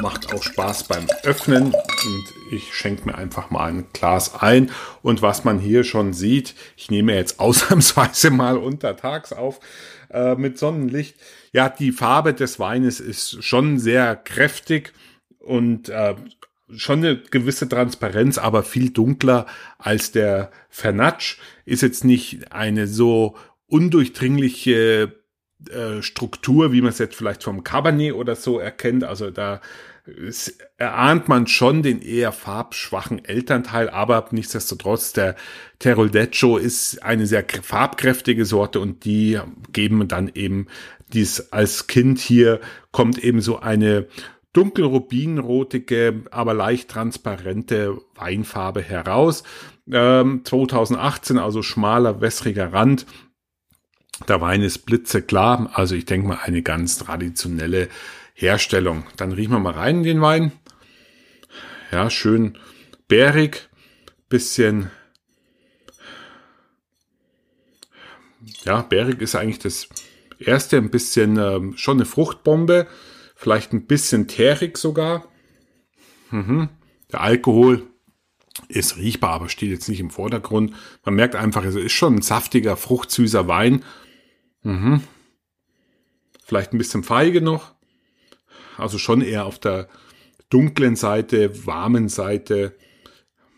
macht auch Spaß beim Öffnen und ich schenke mir einfach mal ein Glas ein. Und was man hier schon sieht, ich nehme jetzt ausnahmsweise mal untertags auf äh, mit Sonnenlicht. Ja, die Farbe des Weines ist schon sehr kräftig und äh, schon eine gewisse Transparenz, aber viel dunkler als der Fernatsch. Ist jetzt nicht eine so undurchdringliche äh, Struktur, wie man es jetzt vielleicht vom Cabernet oder so erkennt. Also da erahnt man schon den eher farbschwachen Elternteil, aber nichtsdestotrotz, der Teroldeccio ist eine sehr farbkräftige Sorte und die geben dann eben dies als Kind hier kommt eben so eine dunkelrubinrotige, aber leicht transparente Weinfarbe heraus. Ähm, 2018, also schmaler, wässriger Rand. Der Wein ist blitzeklar, also ich denke mal eine ganz traditionelle Herstellung. Dann riechen wir mal rein in den Wein. Ja, schön bärig, bisschen, ja, bärig ist eigentlich das erste, ein bisschen ähm, schon eine Fruchtbombe, vielleicht ein bisschen teerig sogar. Mhm. Der Alkohol ist riechbar, aber steht jetzt nicht im Vordergrund. Man merkt einfach, es ist schon ein saftiger, fruchtsüßer Wein. Mhm. Vielleicht ein bisschen feige noch. Also schon eher auf der dunklen Seite, warmen Seite,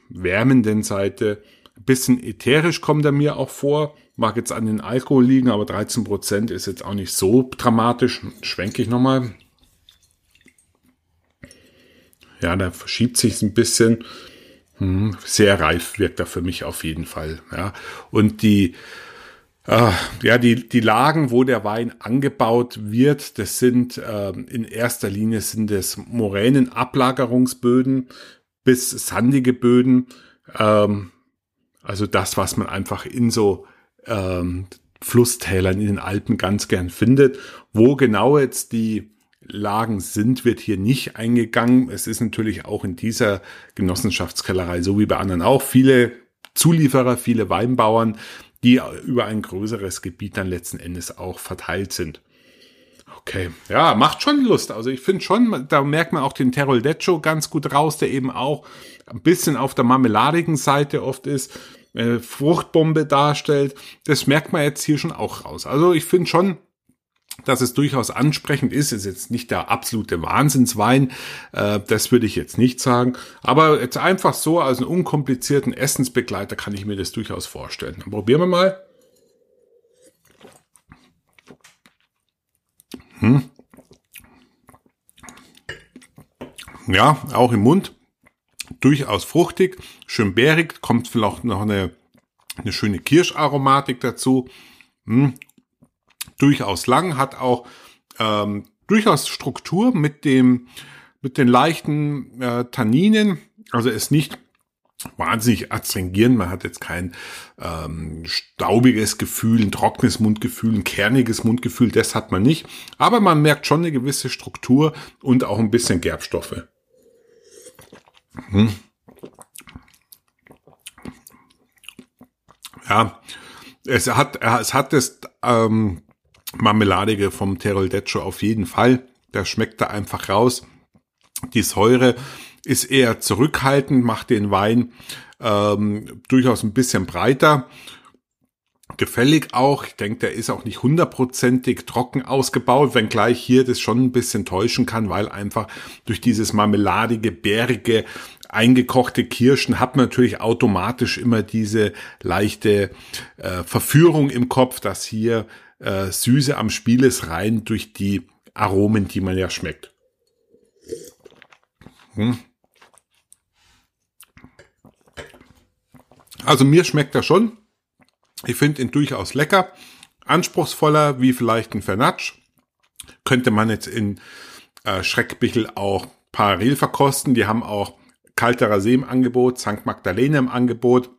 wärmenden Seite. Ein bisschen ätherisch kommt er mir auch vor. Mag jetzt an den Alkohol liegen, aber 13 Prozent ist jetzt auch nicht so dramatisch. Schwenke ich nochmal. Ja, da verschiebt sich ein bisschen. Hm, sehr reif wirkt er für mich auf jeden Fall. Ja. Und die, äh, ja, die, die Lagen, wo der Wein angebaut wird, das sind äh, in erster Linie sind es Moränenablagerungsböden bis sandige Böden. Ähm, also das, was man einfach in so ähm, Flusstälern in den Alpen ganz gern findet. Wo genau jetzt die Lagen sind, wird hier nicht eingegangen. Es ist natürlich auch in dieser Genossenschaftskellerei, so wie bei anderen auch, viele Zulieferer, viele Weinbauern, die über ein größeres Gebiet dann letzten Endes auch verteilt sind. Okay, ja, macht schon Lust. Also ich finde schon, da merkt man auch den Teroldeccio ganz gut raus, der eben auch ein bisschen auf der marmeladigen Seite oft ist, äh, Fruchtbombe darstellt. Das merkt man jetzt hier schon auch raus. Also ich finde schon, dass es durchaus ansprechend ist. Ist jetzt nicht der absolute Wahnsinnswein, äh, das würde ich jetzt nicht sagen. Aber jetzt einfach so als einen unkomplizierten Essensbegleiter kann ich mir das durchaus vorstellen. Dann probieren wir mal. Hm. Ja, auch im Mund. Durchaus fruchtig, schön bärig, kommt vielleicht noch eine, eine schöne Kirscharomatik dazu. Hm durchaus lang, hat auch ähm, durchaus Struktur mit dem mit den leichten äh, Tanninen, also ist nicht wahnsinnig astringierend. Man hat jetzt kein ähm, staubiges Gefühl, ein trockenes Mundgefühl, ein kerniges Mundgefühl, das hat man nicht. Aber man merkt schon eine gewisse Struktur und auch ein bisschen Gerbstoffe. Hm. Ja, es hat, es hat das ähm, Marmeladige vom Teroldeccio auf jeden Fall. Das schmeckt da einfach raus. Die Säure ist eher zurückhaltend, macht den Wein ähm, durchaus ein bisschen breiter. Gefällig auch. Ich denke, der ist auch nicht hundertprozentig trocken ausgebaut, wenngleich hier das schon ein bisschen täuschen kann, weil einfach durch dieses marmeladige, bärige, eingekochte Kirschen hat man natürlich automatisch immer diese leichte äh, Verführung im Kopf, dass hier äh, Süße am Spiel ist, rein durch die Aromen, die man ja schmeckt. Hm. Also mir schmeckt er schon. Ich finde ihn durchaus lecker. Anspruchsvoller wie vielleicht ein Fernatsch. Könnte man jetzt in äh, Schreckbichel auch parallel verkosten. Die haben auch Kalterer See im Angebot, St. Magdalene im Angebot,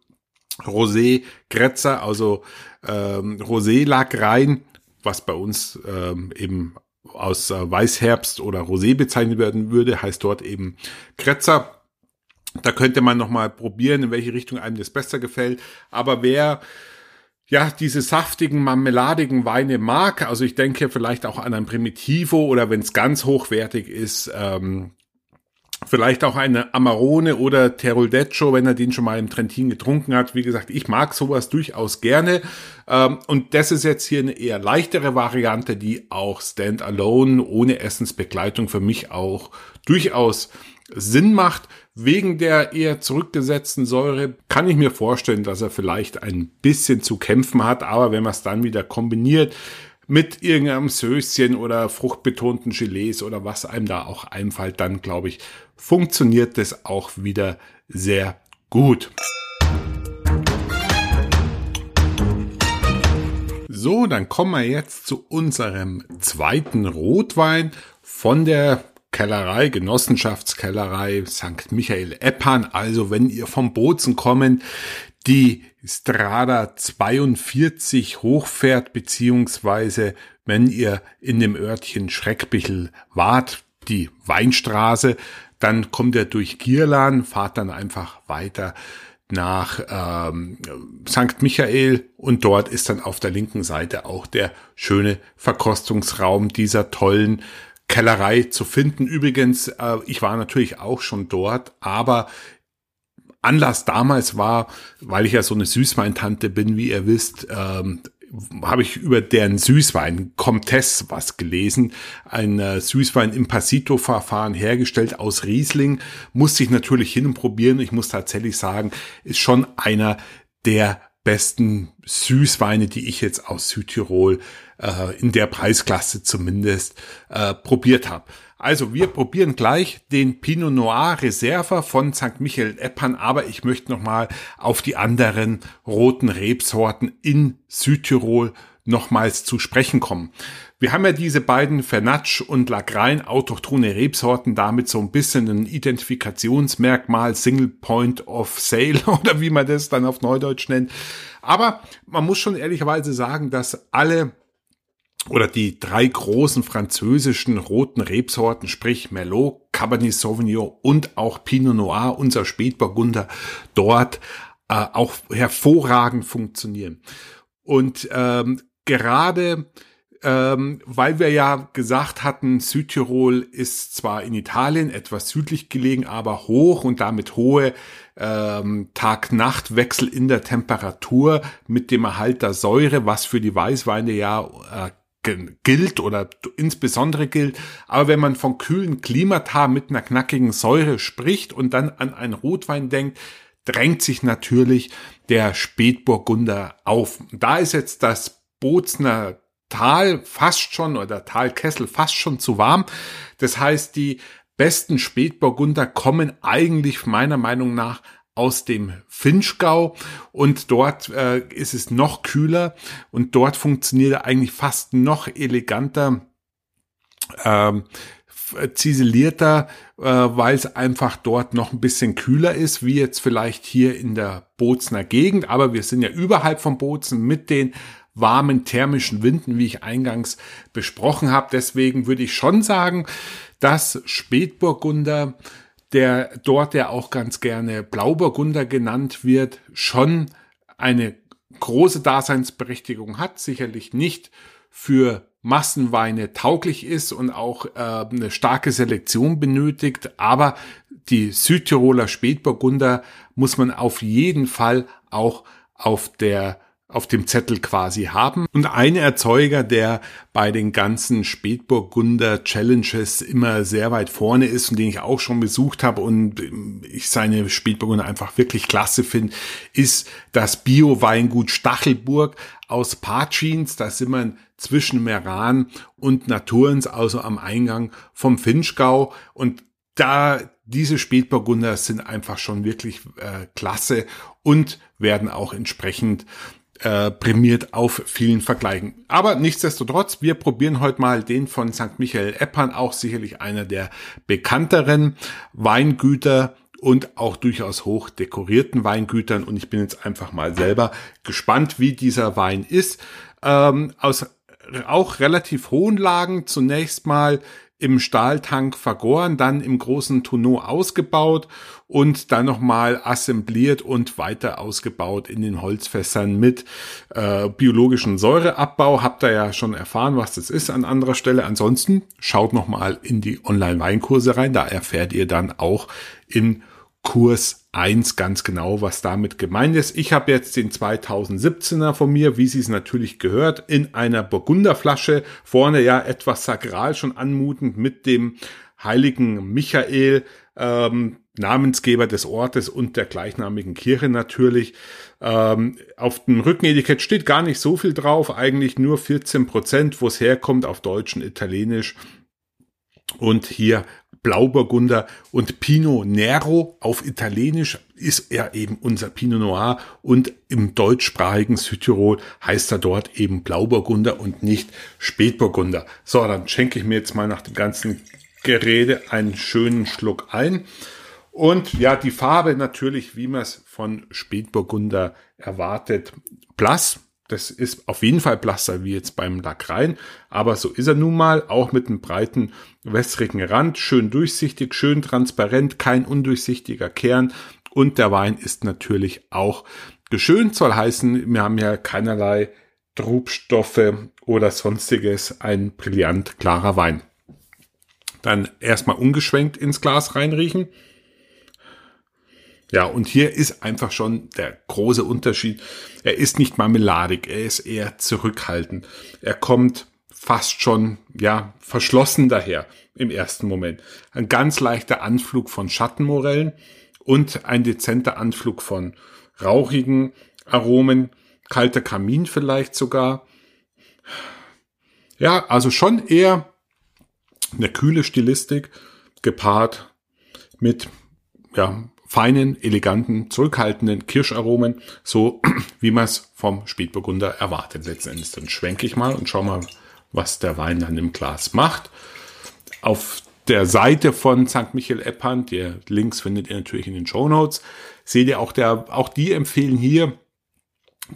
Rosé, Gretzer, also ähm, Rosé lag rein, was bei uns ähm, eben aus äh, Weißherbst oder Rosé bezeichnet werden würde, heißt dort eben Kretzer. Da könnte man nochmal probieren, in welche Richtung einem das besser gefällt. Aber wer ja, diese saftigen, marmeladigen Weine mag, also ich denke vielleicht auch an ein Primitivo oder wenn es ganz hochwertig ist, ähm, vielleicht auch eine Amarone oder Teroldeccio, wenn er den schon mal im Trentin getrunken hat. Wie gesagt, ich mag sowas durchaus gerne. Ähm, und das ist jetzt hier eine eher leichtere Variante, die auch standalone, ohne Essensbegleitung für mich auch durchaus Sinn macht. Wegen der eher zurückgesetzten Säure kann ich mir vorstellen, dass er vielleicht ein bisschen zu kämpfen hat, aber wenn man es dann wieder kombiniert mit irgendeinem Söschen oder fruchtbetonten Gelees oder was einem da auch einfällt, dann glaube ich, funktioniert das auch wieder sehr gut. So, dann kommen wir jetzt zu unserem zweiten Rotwein von der Kellerei, Genossenschaftskellerei St. Michael Eppan. Also wenn ihr vom Bozen kommen, die Strada 42 hochfährt, beziehungsweise wenn ihr in dem Örtchen Schreckbichel wart, die Weinstraße, dann kommt ihr durch Gierlan, fahrt dann einfach weiter nach ähm, St. Michael und dort ist dann auf der linken Seite auch der schöne Verkostungsraum dieser tollen Kellerei zu finden. Übrigens, äh, ich war natürlich auch schon dort, aber Anlass damals war, weil ich ja so eine Süßweintante bin, wie ihr wisst, ähm, habe ich über deren Süßwein Comtesse was gelesen. Ein äh, Süßwein im Passito-Verfahren hergestellt aus Riesling. Musste ich natürlich hin probieren. Ich muss tatsächlich sagen, ist schon einer der besten Süßweine, die ich jetzt aus Südtirol äh, in der Preisklasse zumindest äh, probiert habe. Also wir probieren gleich den Pinot Noir Reserva von St. Michael Eppan, aber ich möchte nochmal auf die anderen roten Rebsorten in Südtirol nochmals zu sprechen kommen. Wir haben ja diese beiden Fernatsch und Lagrein autochthone Rebsorten damit so ein bisschen ein Identifikationsmerkmal, Single Point of Sale oder wie man das dann auf Neudeutsch nennt. Aber man muss schon ehrlicherweise sagen, dass alle oder die drei großen französischen roten Rebsorten, sprich Merlot, Cabernet Sauvignon und auch Pinot Noir, unser Spätburgunder, dort äh, auch hervorragend funktionieren. Und ähm, gerade ähm, weil wir ja gesagt hatten, Südtirol ist zwar in Italien etwas südlich gelegen, aber hoch und damit hohe ähm, Tag-Nacht-Wechsel in der Temperatur mit dem Erhalt der Säure, was für die Weißweine ja äh, gilt oder insbesondere gilt. Aber wenn man von kühlen Klimata mit einer knackigen Säure spricht und dann an einen Rotwein denkt, drängt sich natürlich der Spätburgunder auf. Da ist jetzt das Bozner Tal fast schon oder Talkessel fast schon zu warm. Das heißt, die besten Spätburgunder kommen eigentlich meiner Meinung nach aus dem Finchgau und dort äh, ist es noch kühler und dort funktioniert eigentlich fast noch eleganter, ähm, ziselierter, äh, weil es einfach dort noch ein bisschen kühler ist, wie jetzt vielleicht hier in der Bozner Gegend. Aber wir sind ja überhalb von Bozen mit den warmen thermischen Winden, wie ich eingangs besprochen habe. Deswegen würde ich schon sagen, dass Spätburgunder der dort, der auch ganz gerne Blauburgunder genannt wird, schon eine große Daseinsberechtigung hat, sicherlich nicht für Massenweine tauglich ist und auch äh, eine starke Selektion benötigt, aber die Südtiroler Spätburgunder muss man auf jeden Fall auch auf der auf dem Zettel quasi haben. Und ein Erzeuger, der bei den ganzen Spätburgunder Challenges immer sehr weit vorne ist und den ich auch schon besucht habe und ich seine Spätburgunder einfach wirklich klasse finde, ist das Bio-Weingut Stachelburg aus Patschins. Da sind wir zwischen Meran und Naturens, also am Eingang vom Finchgau. Und da diese Spätburgunder sind einfach schon wirklich äh, klasse und werden auch entsprechend äh, prämiert auf vielen Vergleichen. Aber nichtsdestotrotz, wir probieren heute mal den von St. Michael Eppern, auch sicherlich einer der bekannteren Weingüter und auch durchaus hoch dekorierten Weingütern. Und ich bin jetzt einfach mal selber gespannt, wie dieser Wein ist. Ähm, aus auch relativ hohen Lagen zunächst mal im Stahltank vergoren, dann im großen Tonneau ausgebaut und dann nochmal assembliert und weiter ausgebaut in den Holzfässern mit äh, biologischen Säureabbau. Habt ihr ja schon erfahren, was das ist an anderer Stelle. Ansonsten schaut nochmal in die Online-Weinkurse rein, da erfährt ihr dann auch in Kurs 1 ganz genau, was damit gemeint ist. Ich habe jetzt den 2017er von mir, wie sie es natürlich gehört, in einer Burgunderflasche. Vorne ja etwas sakral schon anmutend mit dem heiligen Michael, ähm, Namensgeber des Ortes und der gleichnamigen Kirche natürlich. Ähm, auf dem Rückenetikett steht gar nicht so viel drauf, eigentlich nur 14 Prozent, wo es herkommt, auf Deutsch und Italienisch. Und hier Blauburgunder und Pinot Nero auf Italienisch ist er eben unser Pinot Noir und im deutschsprachigen Südtirol heißt er dort eben Blauburgunder und nicht Spätburgunder. So, dann schenke ich mir jetzt mal nach dem ganzen Gerede einen schönen Schluck ein. Und ja, die Farbe natürlich, wie man es von Spätburgunder erwartet, blass, das ist auf jeden Fall blasser wie jetzt beim Lackrein, aber so ist er nun mal, auch mit einem breiten wässrigen Rand, schön durchsichtig, schön transparent, kein undurchsichtiger Kern und der Wein ist natürlich auch geschönt, soll heißen, wir haben ja keinerlei Trubstoffe oder sonstiges, ein brillant klarer Wein. Dann erstmal ungeschwenkt ins Glas reinriechen. Ja, und hier ist einfach schon der große Unterschied. Er ist nicht marmeladig, er ist eher zurückhaltend. Er kommt fast schon, ja, verschlossen daher im ersten Moment. Ein ganz leichter Anflug von Schattenmorellen und ein dezenter Anflug von rauchigen Aromen, kalter Kamin vielleicht sogar. Ja, also schon eher eine kühle Stilistik gepaart mit ja, feinen, eleganten, zurückhaltenden Kirscharomen, so wie man es vom Spätburgunder erwartet. Letzten Endes dann schwenke ich mal und schau mal, was der Wein dann im Glas macht. Auf der Seite von St. Michael Eppand, die Links findet ihr natürlich in den Show Notes, seht ihr auch der, auch die empfehlen hier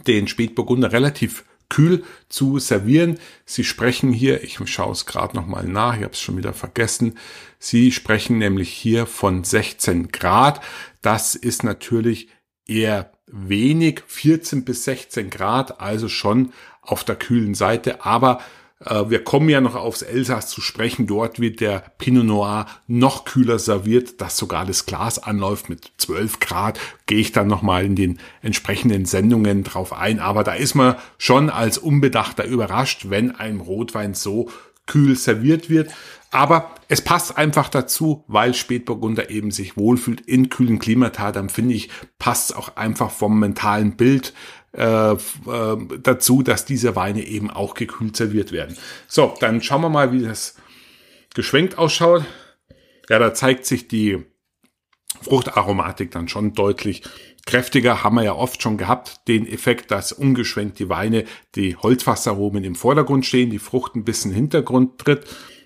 den Spätburgunder relativ kühl zu servieren. Sie sprechen hier, ich schaue es gerade nochmal nach, ich habe es schon wieder vergessen, Sie sprechen nämlich hier von 16 Grad. Das ist natürlich eher wenig, 14 bis 16 Grad, also schon auf der kühlen Seite, aber wir kommen ja noch aufs Elsass zu sprechen. Dort wird der Pinot Noir noch kühler serviert, dass sogar das Glas anläuft mit 12 Grad. Gehe ich dann nochmal in den entsprechenden Sendungen drauf ein. Aber da ist man schon als Unbedachter überrascht, wenn ein Rotwein so kühl serviert wird. Aber es passt einfach dazu, weil Spätburgunder eben sich wohlfühlt in kühlen Klimata. Dann finde ich, passt auch einfach vom mentalen Bild äh, äh, dazu, dass diese Weine eben auch gekühlt serviert werden. So, dann schauen wir mal, wie das geschwenkt ausschaut. Ja, da zeigt sich die Fruchtaromatik dann schon deutlich kräftiger. Haben wir ja oft schon gehabt, den Effekt, dass ungeschwenkt die Weine, die Holzfassaromen im Vordergrund stehen, die Frucht ein bisschen Hintergrund tritt.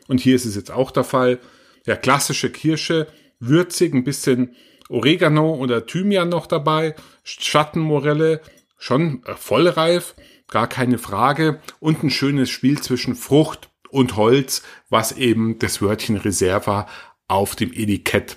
Und hier ist es jetzt auch der Fall. Ja, klassische Kirsche, würzig, ein bisschen Oregano oder Thymian noch dabei, Schattenmorelle, schon äh, vollreif, gar keine Frage. Und ein schönes Spiel zwischen Frucht und Holz, was eben das Wörtchen Reserva auf dem Etikett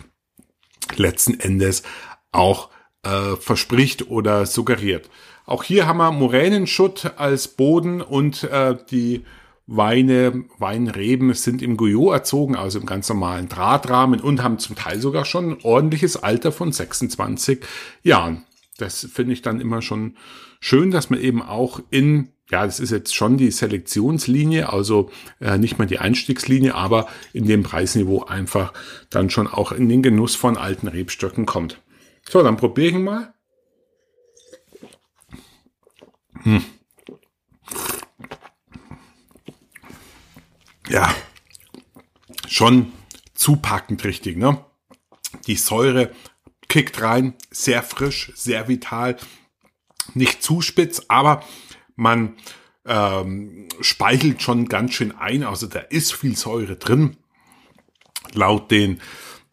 letzten Endes auch äh, verspricht oder suggeriert. Auch hier haben wir Moränenschutt als Boden und äh, die Weine, Weinreben sind im Guyot erzogen, also im ganz normalen Drahtrahmen und haben zum Teil sogar schon ein ordentliches Alter von 26 Jahren. Das finde ich dann immer schon schön, dass man eben auch in, ja, das ist jetzt schon die Selektionslinie, also äh, nicht mal die Einstiegslinie, aber in dem Preisniveau einfach dann schon auch in den Genuss von alten Rebstöcken kommt. So, dann probiere ich mal. Hm. Ja, schon zupackend richtig, ne? Die Säure kickt rein, sehr frisch, sehr vital. Nicht zu spitz, aber man ähm, speichelt schon ganz schön ein. Also da ist viel Säure drin. Laut den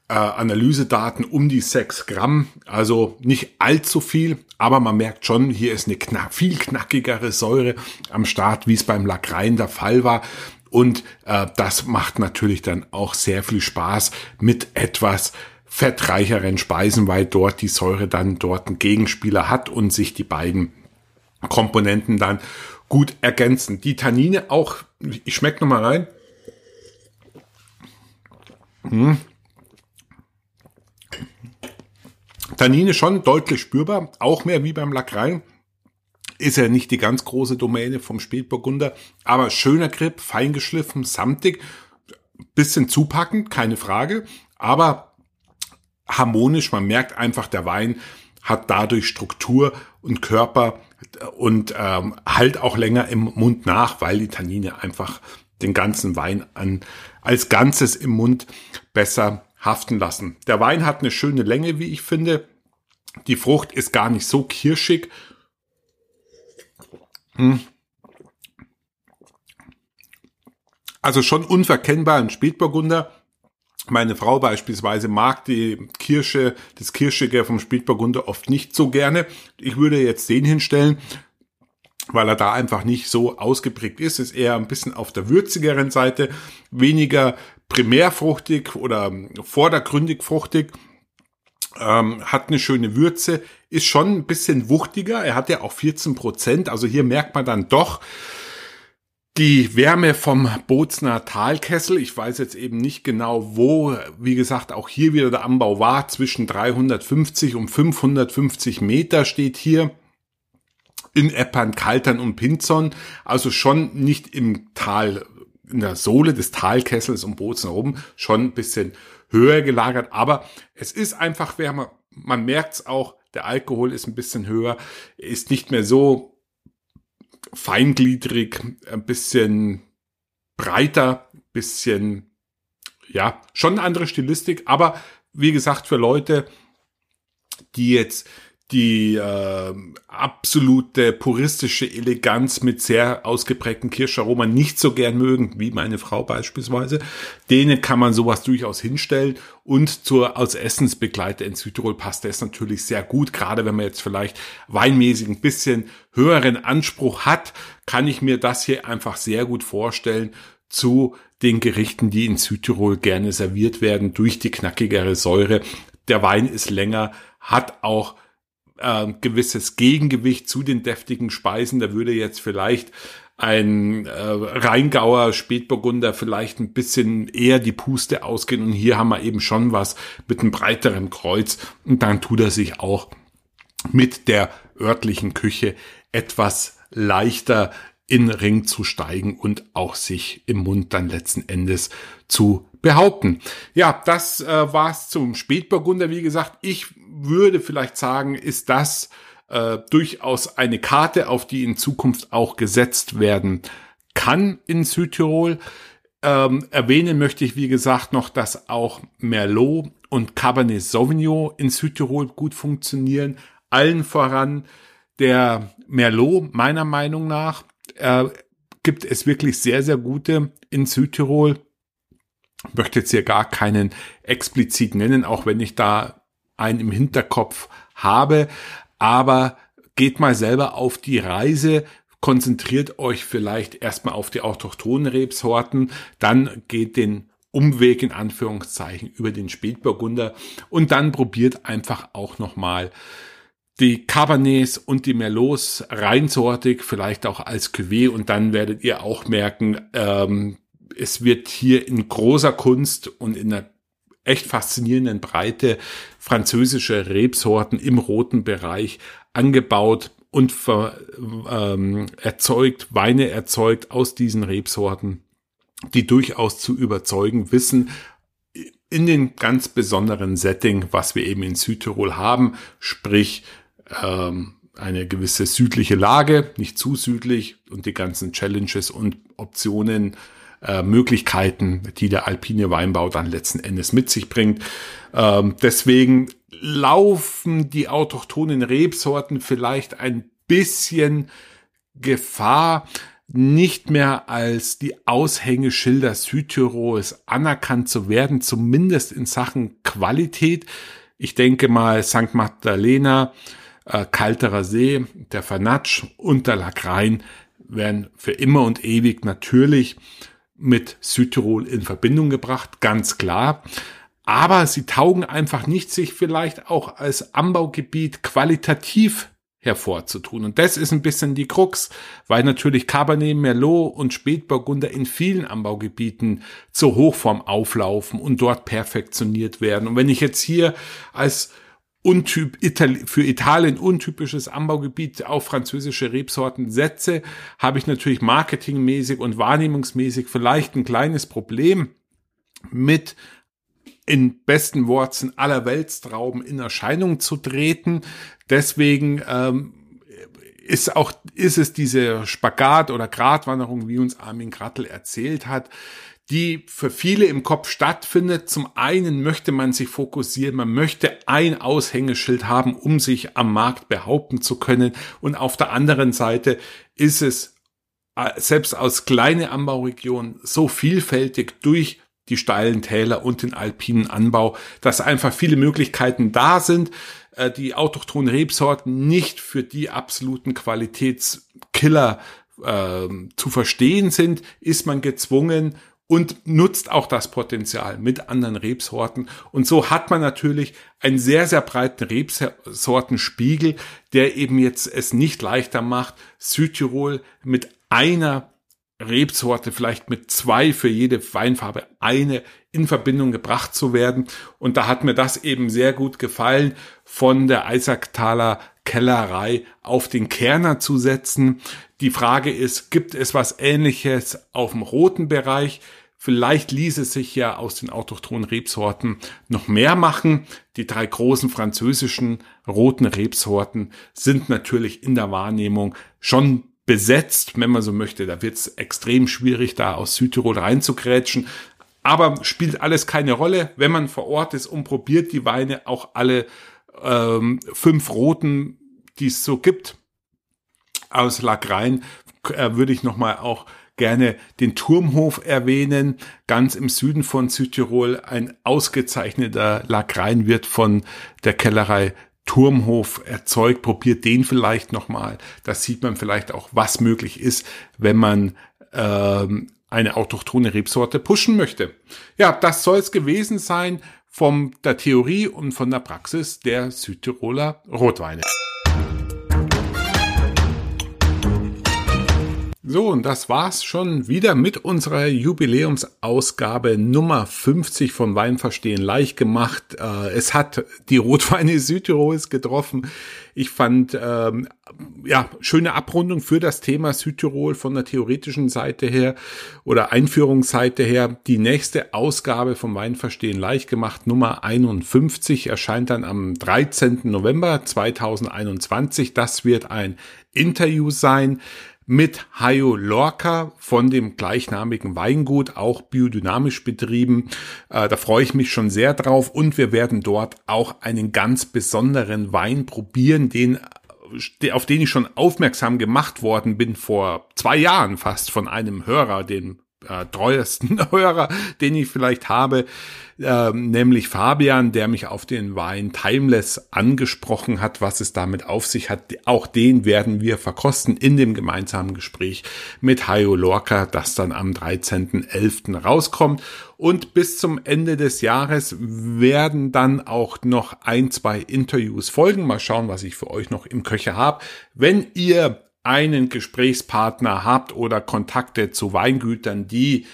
äh, Analysedaten um die 6 Gramm. Also nicht allzu viel, aber man merkt schon, hier ist eine knack, viel knackigere Säure am Start, wie es beim Lagrein der Fall war. Und äh, das macht natürlich dann auch sehr viel Spaß mit etwas fettreicheren Speisen, weil dort die Säure dann dort einen Gegenspieler hat und sich die beiden Komponenten dann gut ergänzen. Die Tannine auch, ich schmecke nochmal rein. Hm. Tannine schon deutlich spürbar, auch mehr wie beim Lackrein. Ist ja nicht die ganz große Domäne vom Spätburgunder, aber schöner Grip, fein geschliffen, samtig, bisschen zupackend, keine Frage, aber harmonisch, man merkt einfach, der Wein hat dadurch Struktur und Körper und ähm, halt auch länger im Mund nach, weil die Tannine einfach den ganzen Wein an, als Ganzes im Mund besser haften lassen. Der Wein hat eine schöne Länge, wie ich finde. Die Frucht ist gar nicht so kirschig. Hm. Also schon unverkennbar ein Spätburgunder. Meine Frau beispielsweise mag die Kirsche, das Kirschige vom Spätburgunder oft nicht so gerne. Ich würde jetzt den hinstellen, weil er da einfach nicht so ausgeprägt ist, ist eher ein bisschen auf der würzigeren Seite, weniger primärfruchtig oder vordergründig fruchtig, ähm, hat eine schöne Würze, ist schon ein bisschen wuchtiger, er hat ja auch 14 Prozent, also hier merkt man dann doch, die Wärme vom Bozner Talkessel, ich weiß jetzt eben nicht genau wo, wie gesagt, auch hier wieder der Anbau war, zwischen 350 und 550 Meter steht hier in Eppern, Kaltern und Pinzon, also schon nicht im Tal, in der Sohle des Talkessels um Bozen herum, schon ein bisschen höher gelagert, aber es ist einfach wärmer. Man merkt es auch, der Alkohol ist ein bisschen höher, ist nicht mehr so feingliedrig, ein bisschen breiter, bisschen, ja, schon eine andere Stilistik, aber wie gesagt, für Leute, die jetzt die äh, absolute puristische Eleganz mit sehr ausgeprägten Kirscharoma nicht so gern mögen, wie meine Frau beispielsweise, denen kann man sowas durchaus hinstellen. Und zur als Essensbegleiter in Südtirol passt das natürlich sehr gut, gerade wenn man jetzt vielleicht weinmäßig ein bisschen höheren Anspruch hat, kann ich mir das hier einfach sehr gut vorstellen zu den Gerichten, die in Südtirol gerne serviert werden durch die knackigere Säure. Der Wein ist länger, hat auch äh, gewisses Gegengewicht zu den deftigen Speisen. Da würde jetzt vielleicht ein äh, Rheingauer Spätburgunder vielleicht ein bisschen eher die Puste ausgehen und hier haben wir eben schon was mit einem breiteren Kreuz und dann tut er sich auch mit der örtlichen Küche etwas leichter in Ring zu steigen und auch sich im Mund dann letzten Endes zu behaupten. Ja, das äh, war's zum Spätburgunder. Wie gesagt, ich würde vielleicht sagen, ist das äh, durchaus eine Karte, auf die in Zukunft auch gesetzt werden kann in Südtirol. Ähm, erwähnen möchte ich, wie gesagt, noch, dass auch Merlot und Cabernet Sauvignon in Südtirol gut funktionieren. Allen voran der Merlot, meiner Meinung nach, äh, gibt es wirklich sehr, sehr gute in Südtirol. Möchte jetzt hier gar keinen explizit nennen, auch wenn ich da einen im Hinterkopf habe. Aber geht mal selber auf die Reise, konzentriert euch vielleicht erstmal auf die autochthonen Rebsorten, dann geht den Umweg in Anführungszeichen über den Spätburgunder und dann probiert einfach auch nochmal die Cabernets und die Merlots reinsortig, vielleicht auch als Cuvée und dann werdet ihr auch merken, ähm, es wird hier in großer Kunst und in einer echt faszinierenden Breite französische Rebsorten im roten Bereich angebaut und ver, ähm, erzeugt, Weine erzeugt aus diesen Rebsorten, die durchaus zu überzeugen wissen, in den ganz besonderen Setting, was wir eben in Südtirol haben, sprich ähm, eine gewisse südliche Lage, nicht zu südlich und die ganzen Challenges und Optionen äh, Möglichkeiten, die der alpine Weinbau dann letzten Endes mit sich bringt. Ähm, deswegen laufen die autochthonen Rebsorten vielleicht ein bisschen Gefahr, nicht mehr als die Aushängeschilder Südtirols anerkannt zu werden, zumindest in Sachen Qualität. Ich denke mal St. Magdalena, äh, Kalterer See, der Vernatsch und der Lagrein werden für immer und ewig natürlich mit Südtirol in Verbindung gebracht, ganz klar. Aber sie taugen einfach nicht, sich vielleicht auch als Anbaugebiet qualitativ hervorzutun. Und das ist ein bisschen die Krux, weil natürlich Cabernet, Merlot und Spätburgunder in vielen Anbaugebieten zur Hochform auflaufen und dort perfektioniert werden. Und wenn ich jetzt hier als untyp, Itali für Italien untypisches Anbaugebiet auf französische Rebsorten setze, habe ich natürlich marketingmäßig und wahrnehmungsmäßig vielleicht ein kleines Problem mit in besten Worten aller Weltstrauben in Erscheinung zu treten. Deswegen ähm, ist auch ist es diese Spagat oder Gratwanderung, wie uns Armin Grattel erzählt hat, die für viele im Kopf stattfindet. Zum einen möchte man sich fokussieren, man möchte ein Aushängeschild haben, um sich am Markt behaupten zu können. Und auf der anderen Seite ist es äh, selbst aus kleine Anbauregionen so vielfältig durch die steilen Täler und den alpinen Anbau, dass einfach viele Möglichkeiten da sind, äh, die autochthonen Rebsorten nicht für die absoluten Qualitätskiller äh, zu verstehen sind, ist man gezwungen, und nutzt auch das Potenzial mit anderen Rebsorten. Und so hat man natürlich einen sehr, sehr breiten Rebsortenspiegel, der eben jetzt es nicht leichter macht, Südtirol mit einer Rebsorte, vielleicht mit zwei für jede Weinfarbe, eine in Verbindung gebracht zu werden. Und da hat mir das eben sehr gut gefallen, von der Eisacktaler Kellerei auf den Kerner zu setzen. Die Frage ist, gibt es was ähnliches auf dem roten Bereich? Vielleicht ließe sich ja aus den autochthonen Rebsorten noch mehr machen. Die drei großen französischen roten Rebsorten sind natürlich in der Wahrnehmung schon besetzt, wenn man so möchte. Da wird es extrem schwierig, da aus Südtirol reinzugrätschen. Aber spielt alles keine Rolle, wenn man vor Ort ist und probiert die Weine, auch alle ähm, fünf roten, die es so gibt, aus Lagrein, äh, würde ich nochmal auch gerne den Turmhof erwähnen. Ganz im Süden von Südtirol ein ausgezeichneter Lagrein wird von der Kellerei Turmhof erzeugt. Probiert den vielleicht nochmal. Da sieht man vielleicht auch, was möglich ist, wenn man ähm, eine autochthone Rebsorte pushen möchte. Ja, das soll es gewesen sein von der Theorie und von der Praxis der Südtiroler Rotweine. So, und das war's schon wieder mit unserer Jubiläumsausgabe Nummer 50 von Wein verstehen leicht gemacht. Äh, es hat die Rotweine Südtirols getroffen. Ich fand ähm, ja schöne Abrundung für das Thema Südtirol von der theoretischen Seite her oder Einführungsseite her. Die nächste Ausgabe vom Wein verstehen leicht gemacht Nummer 51 erscheint dann am 13. November 2021. Das wird ein Interview sein mit Hayo Lorca von dem gleichnamigen Weingut, auch biodynamisch betrieben. Äh, da freue ich mich schon sehr drauf und wir werden dort auch einen ganz besonderen Wein probieren, den auf den ich schon aufmerksam gemacht worden bin vor zwei Jahren fast von einem Hörer, dem äh, treuesten Hörer, den ich vielleicht habe, äh, nämlich Fabian, der mich auf den Wein Timeless angesprochen hat, was es damit auf sich hat. Auch den werden wir verkosten in dem gemeinsamen Gespräch mit Hayo Lorca, das dann am 13.11. rauskommt. Und bis zum Ende des Jahres werden dann auch noch ein, zwei Interviews folgen. Mal schauen, was ich für euch noch im Köcher habe. Wenn ihr einen Gesprächspartner habt oder Kontakte zu Weingütern, die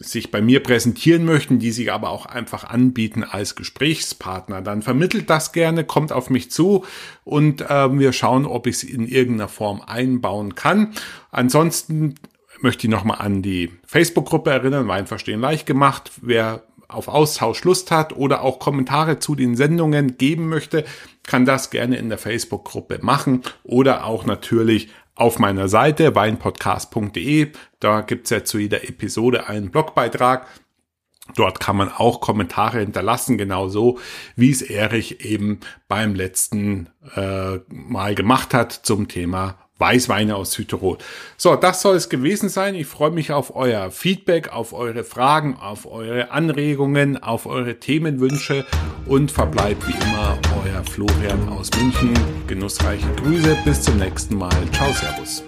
sich bei mir präsentieren möchten, die sich aber auch einfach anbieten als Gesprächspartner, dann vermittelt das gerne, kommt auf mich zu und äh, wir schauen, ob ich es in irgendeiner Form einbauen kann. Ansonsten möchte ich nochmal an die Facebook-Gruppe erinnern, Wein verstehen leicht gemacht. Wer auf Austausch Lust hat oder auch Kommentare zu den Sendungen geben möchte, kann das gerne in der Facebook-Gruppe machen oder auch natürlich auf meiner Seite weinpodcast.de. Da gibt's ja zu jeder Episode einen Blogbeitrag. Dort kann man auch Kommentare hinterlassen, genauso wie es Erich eben beim letzten äh, Mal gemacht hat zum Thema Weißweine aus Südtirol. So, das soll es gewesen sein. Ich freue mich auf euer Feedback, auf eure Fragen, auf eure Anregungen, auf eure Themenwünsche und verbleibt wie immer euer Florian aus München. Genussreiche Grüße, bis zum nächsten Mal. Ciao, Servus.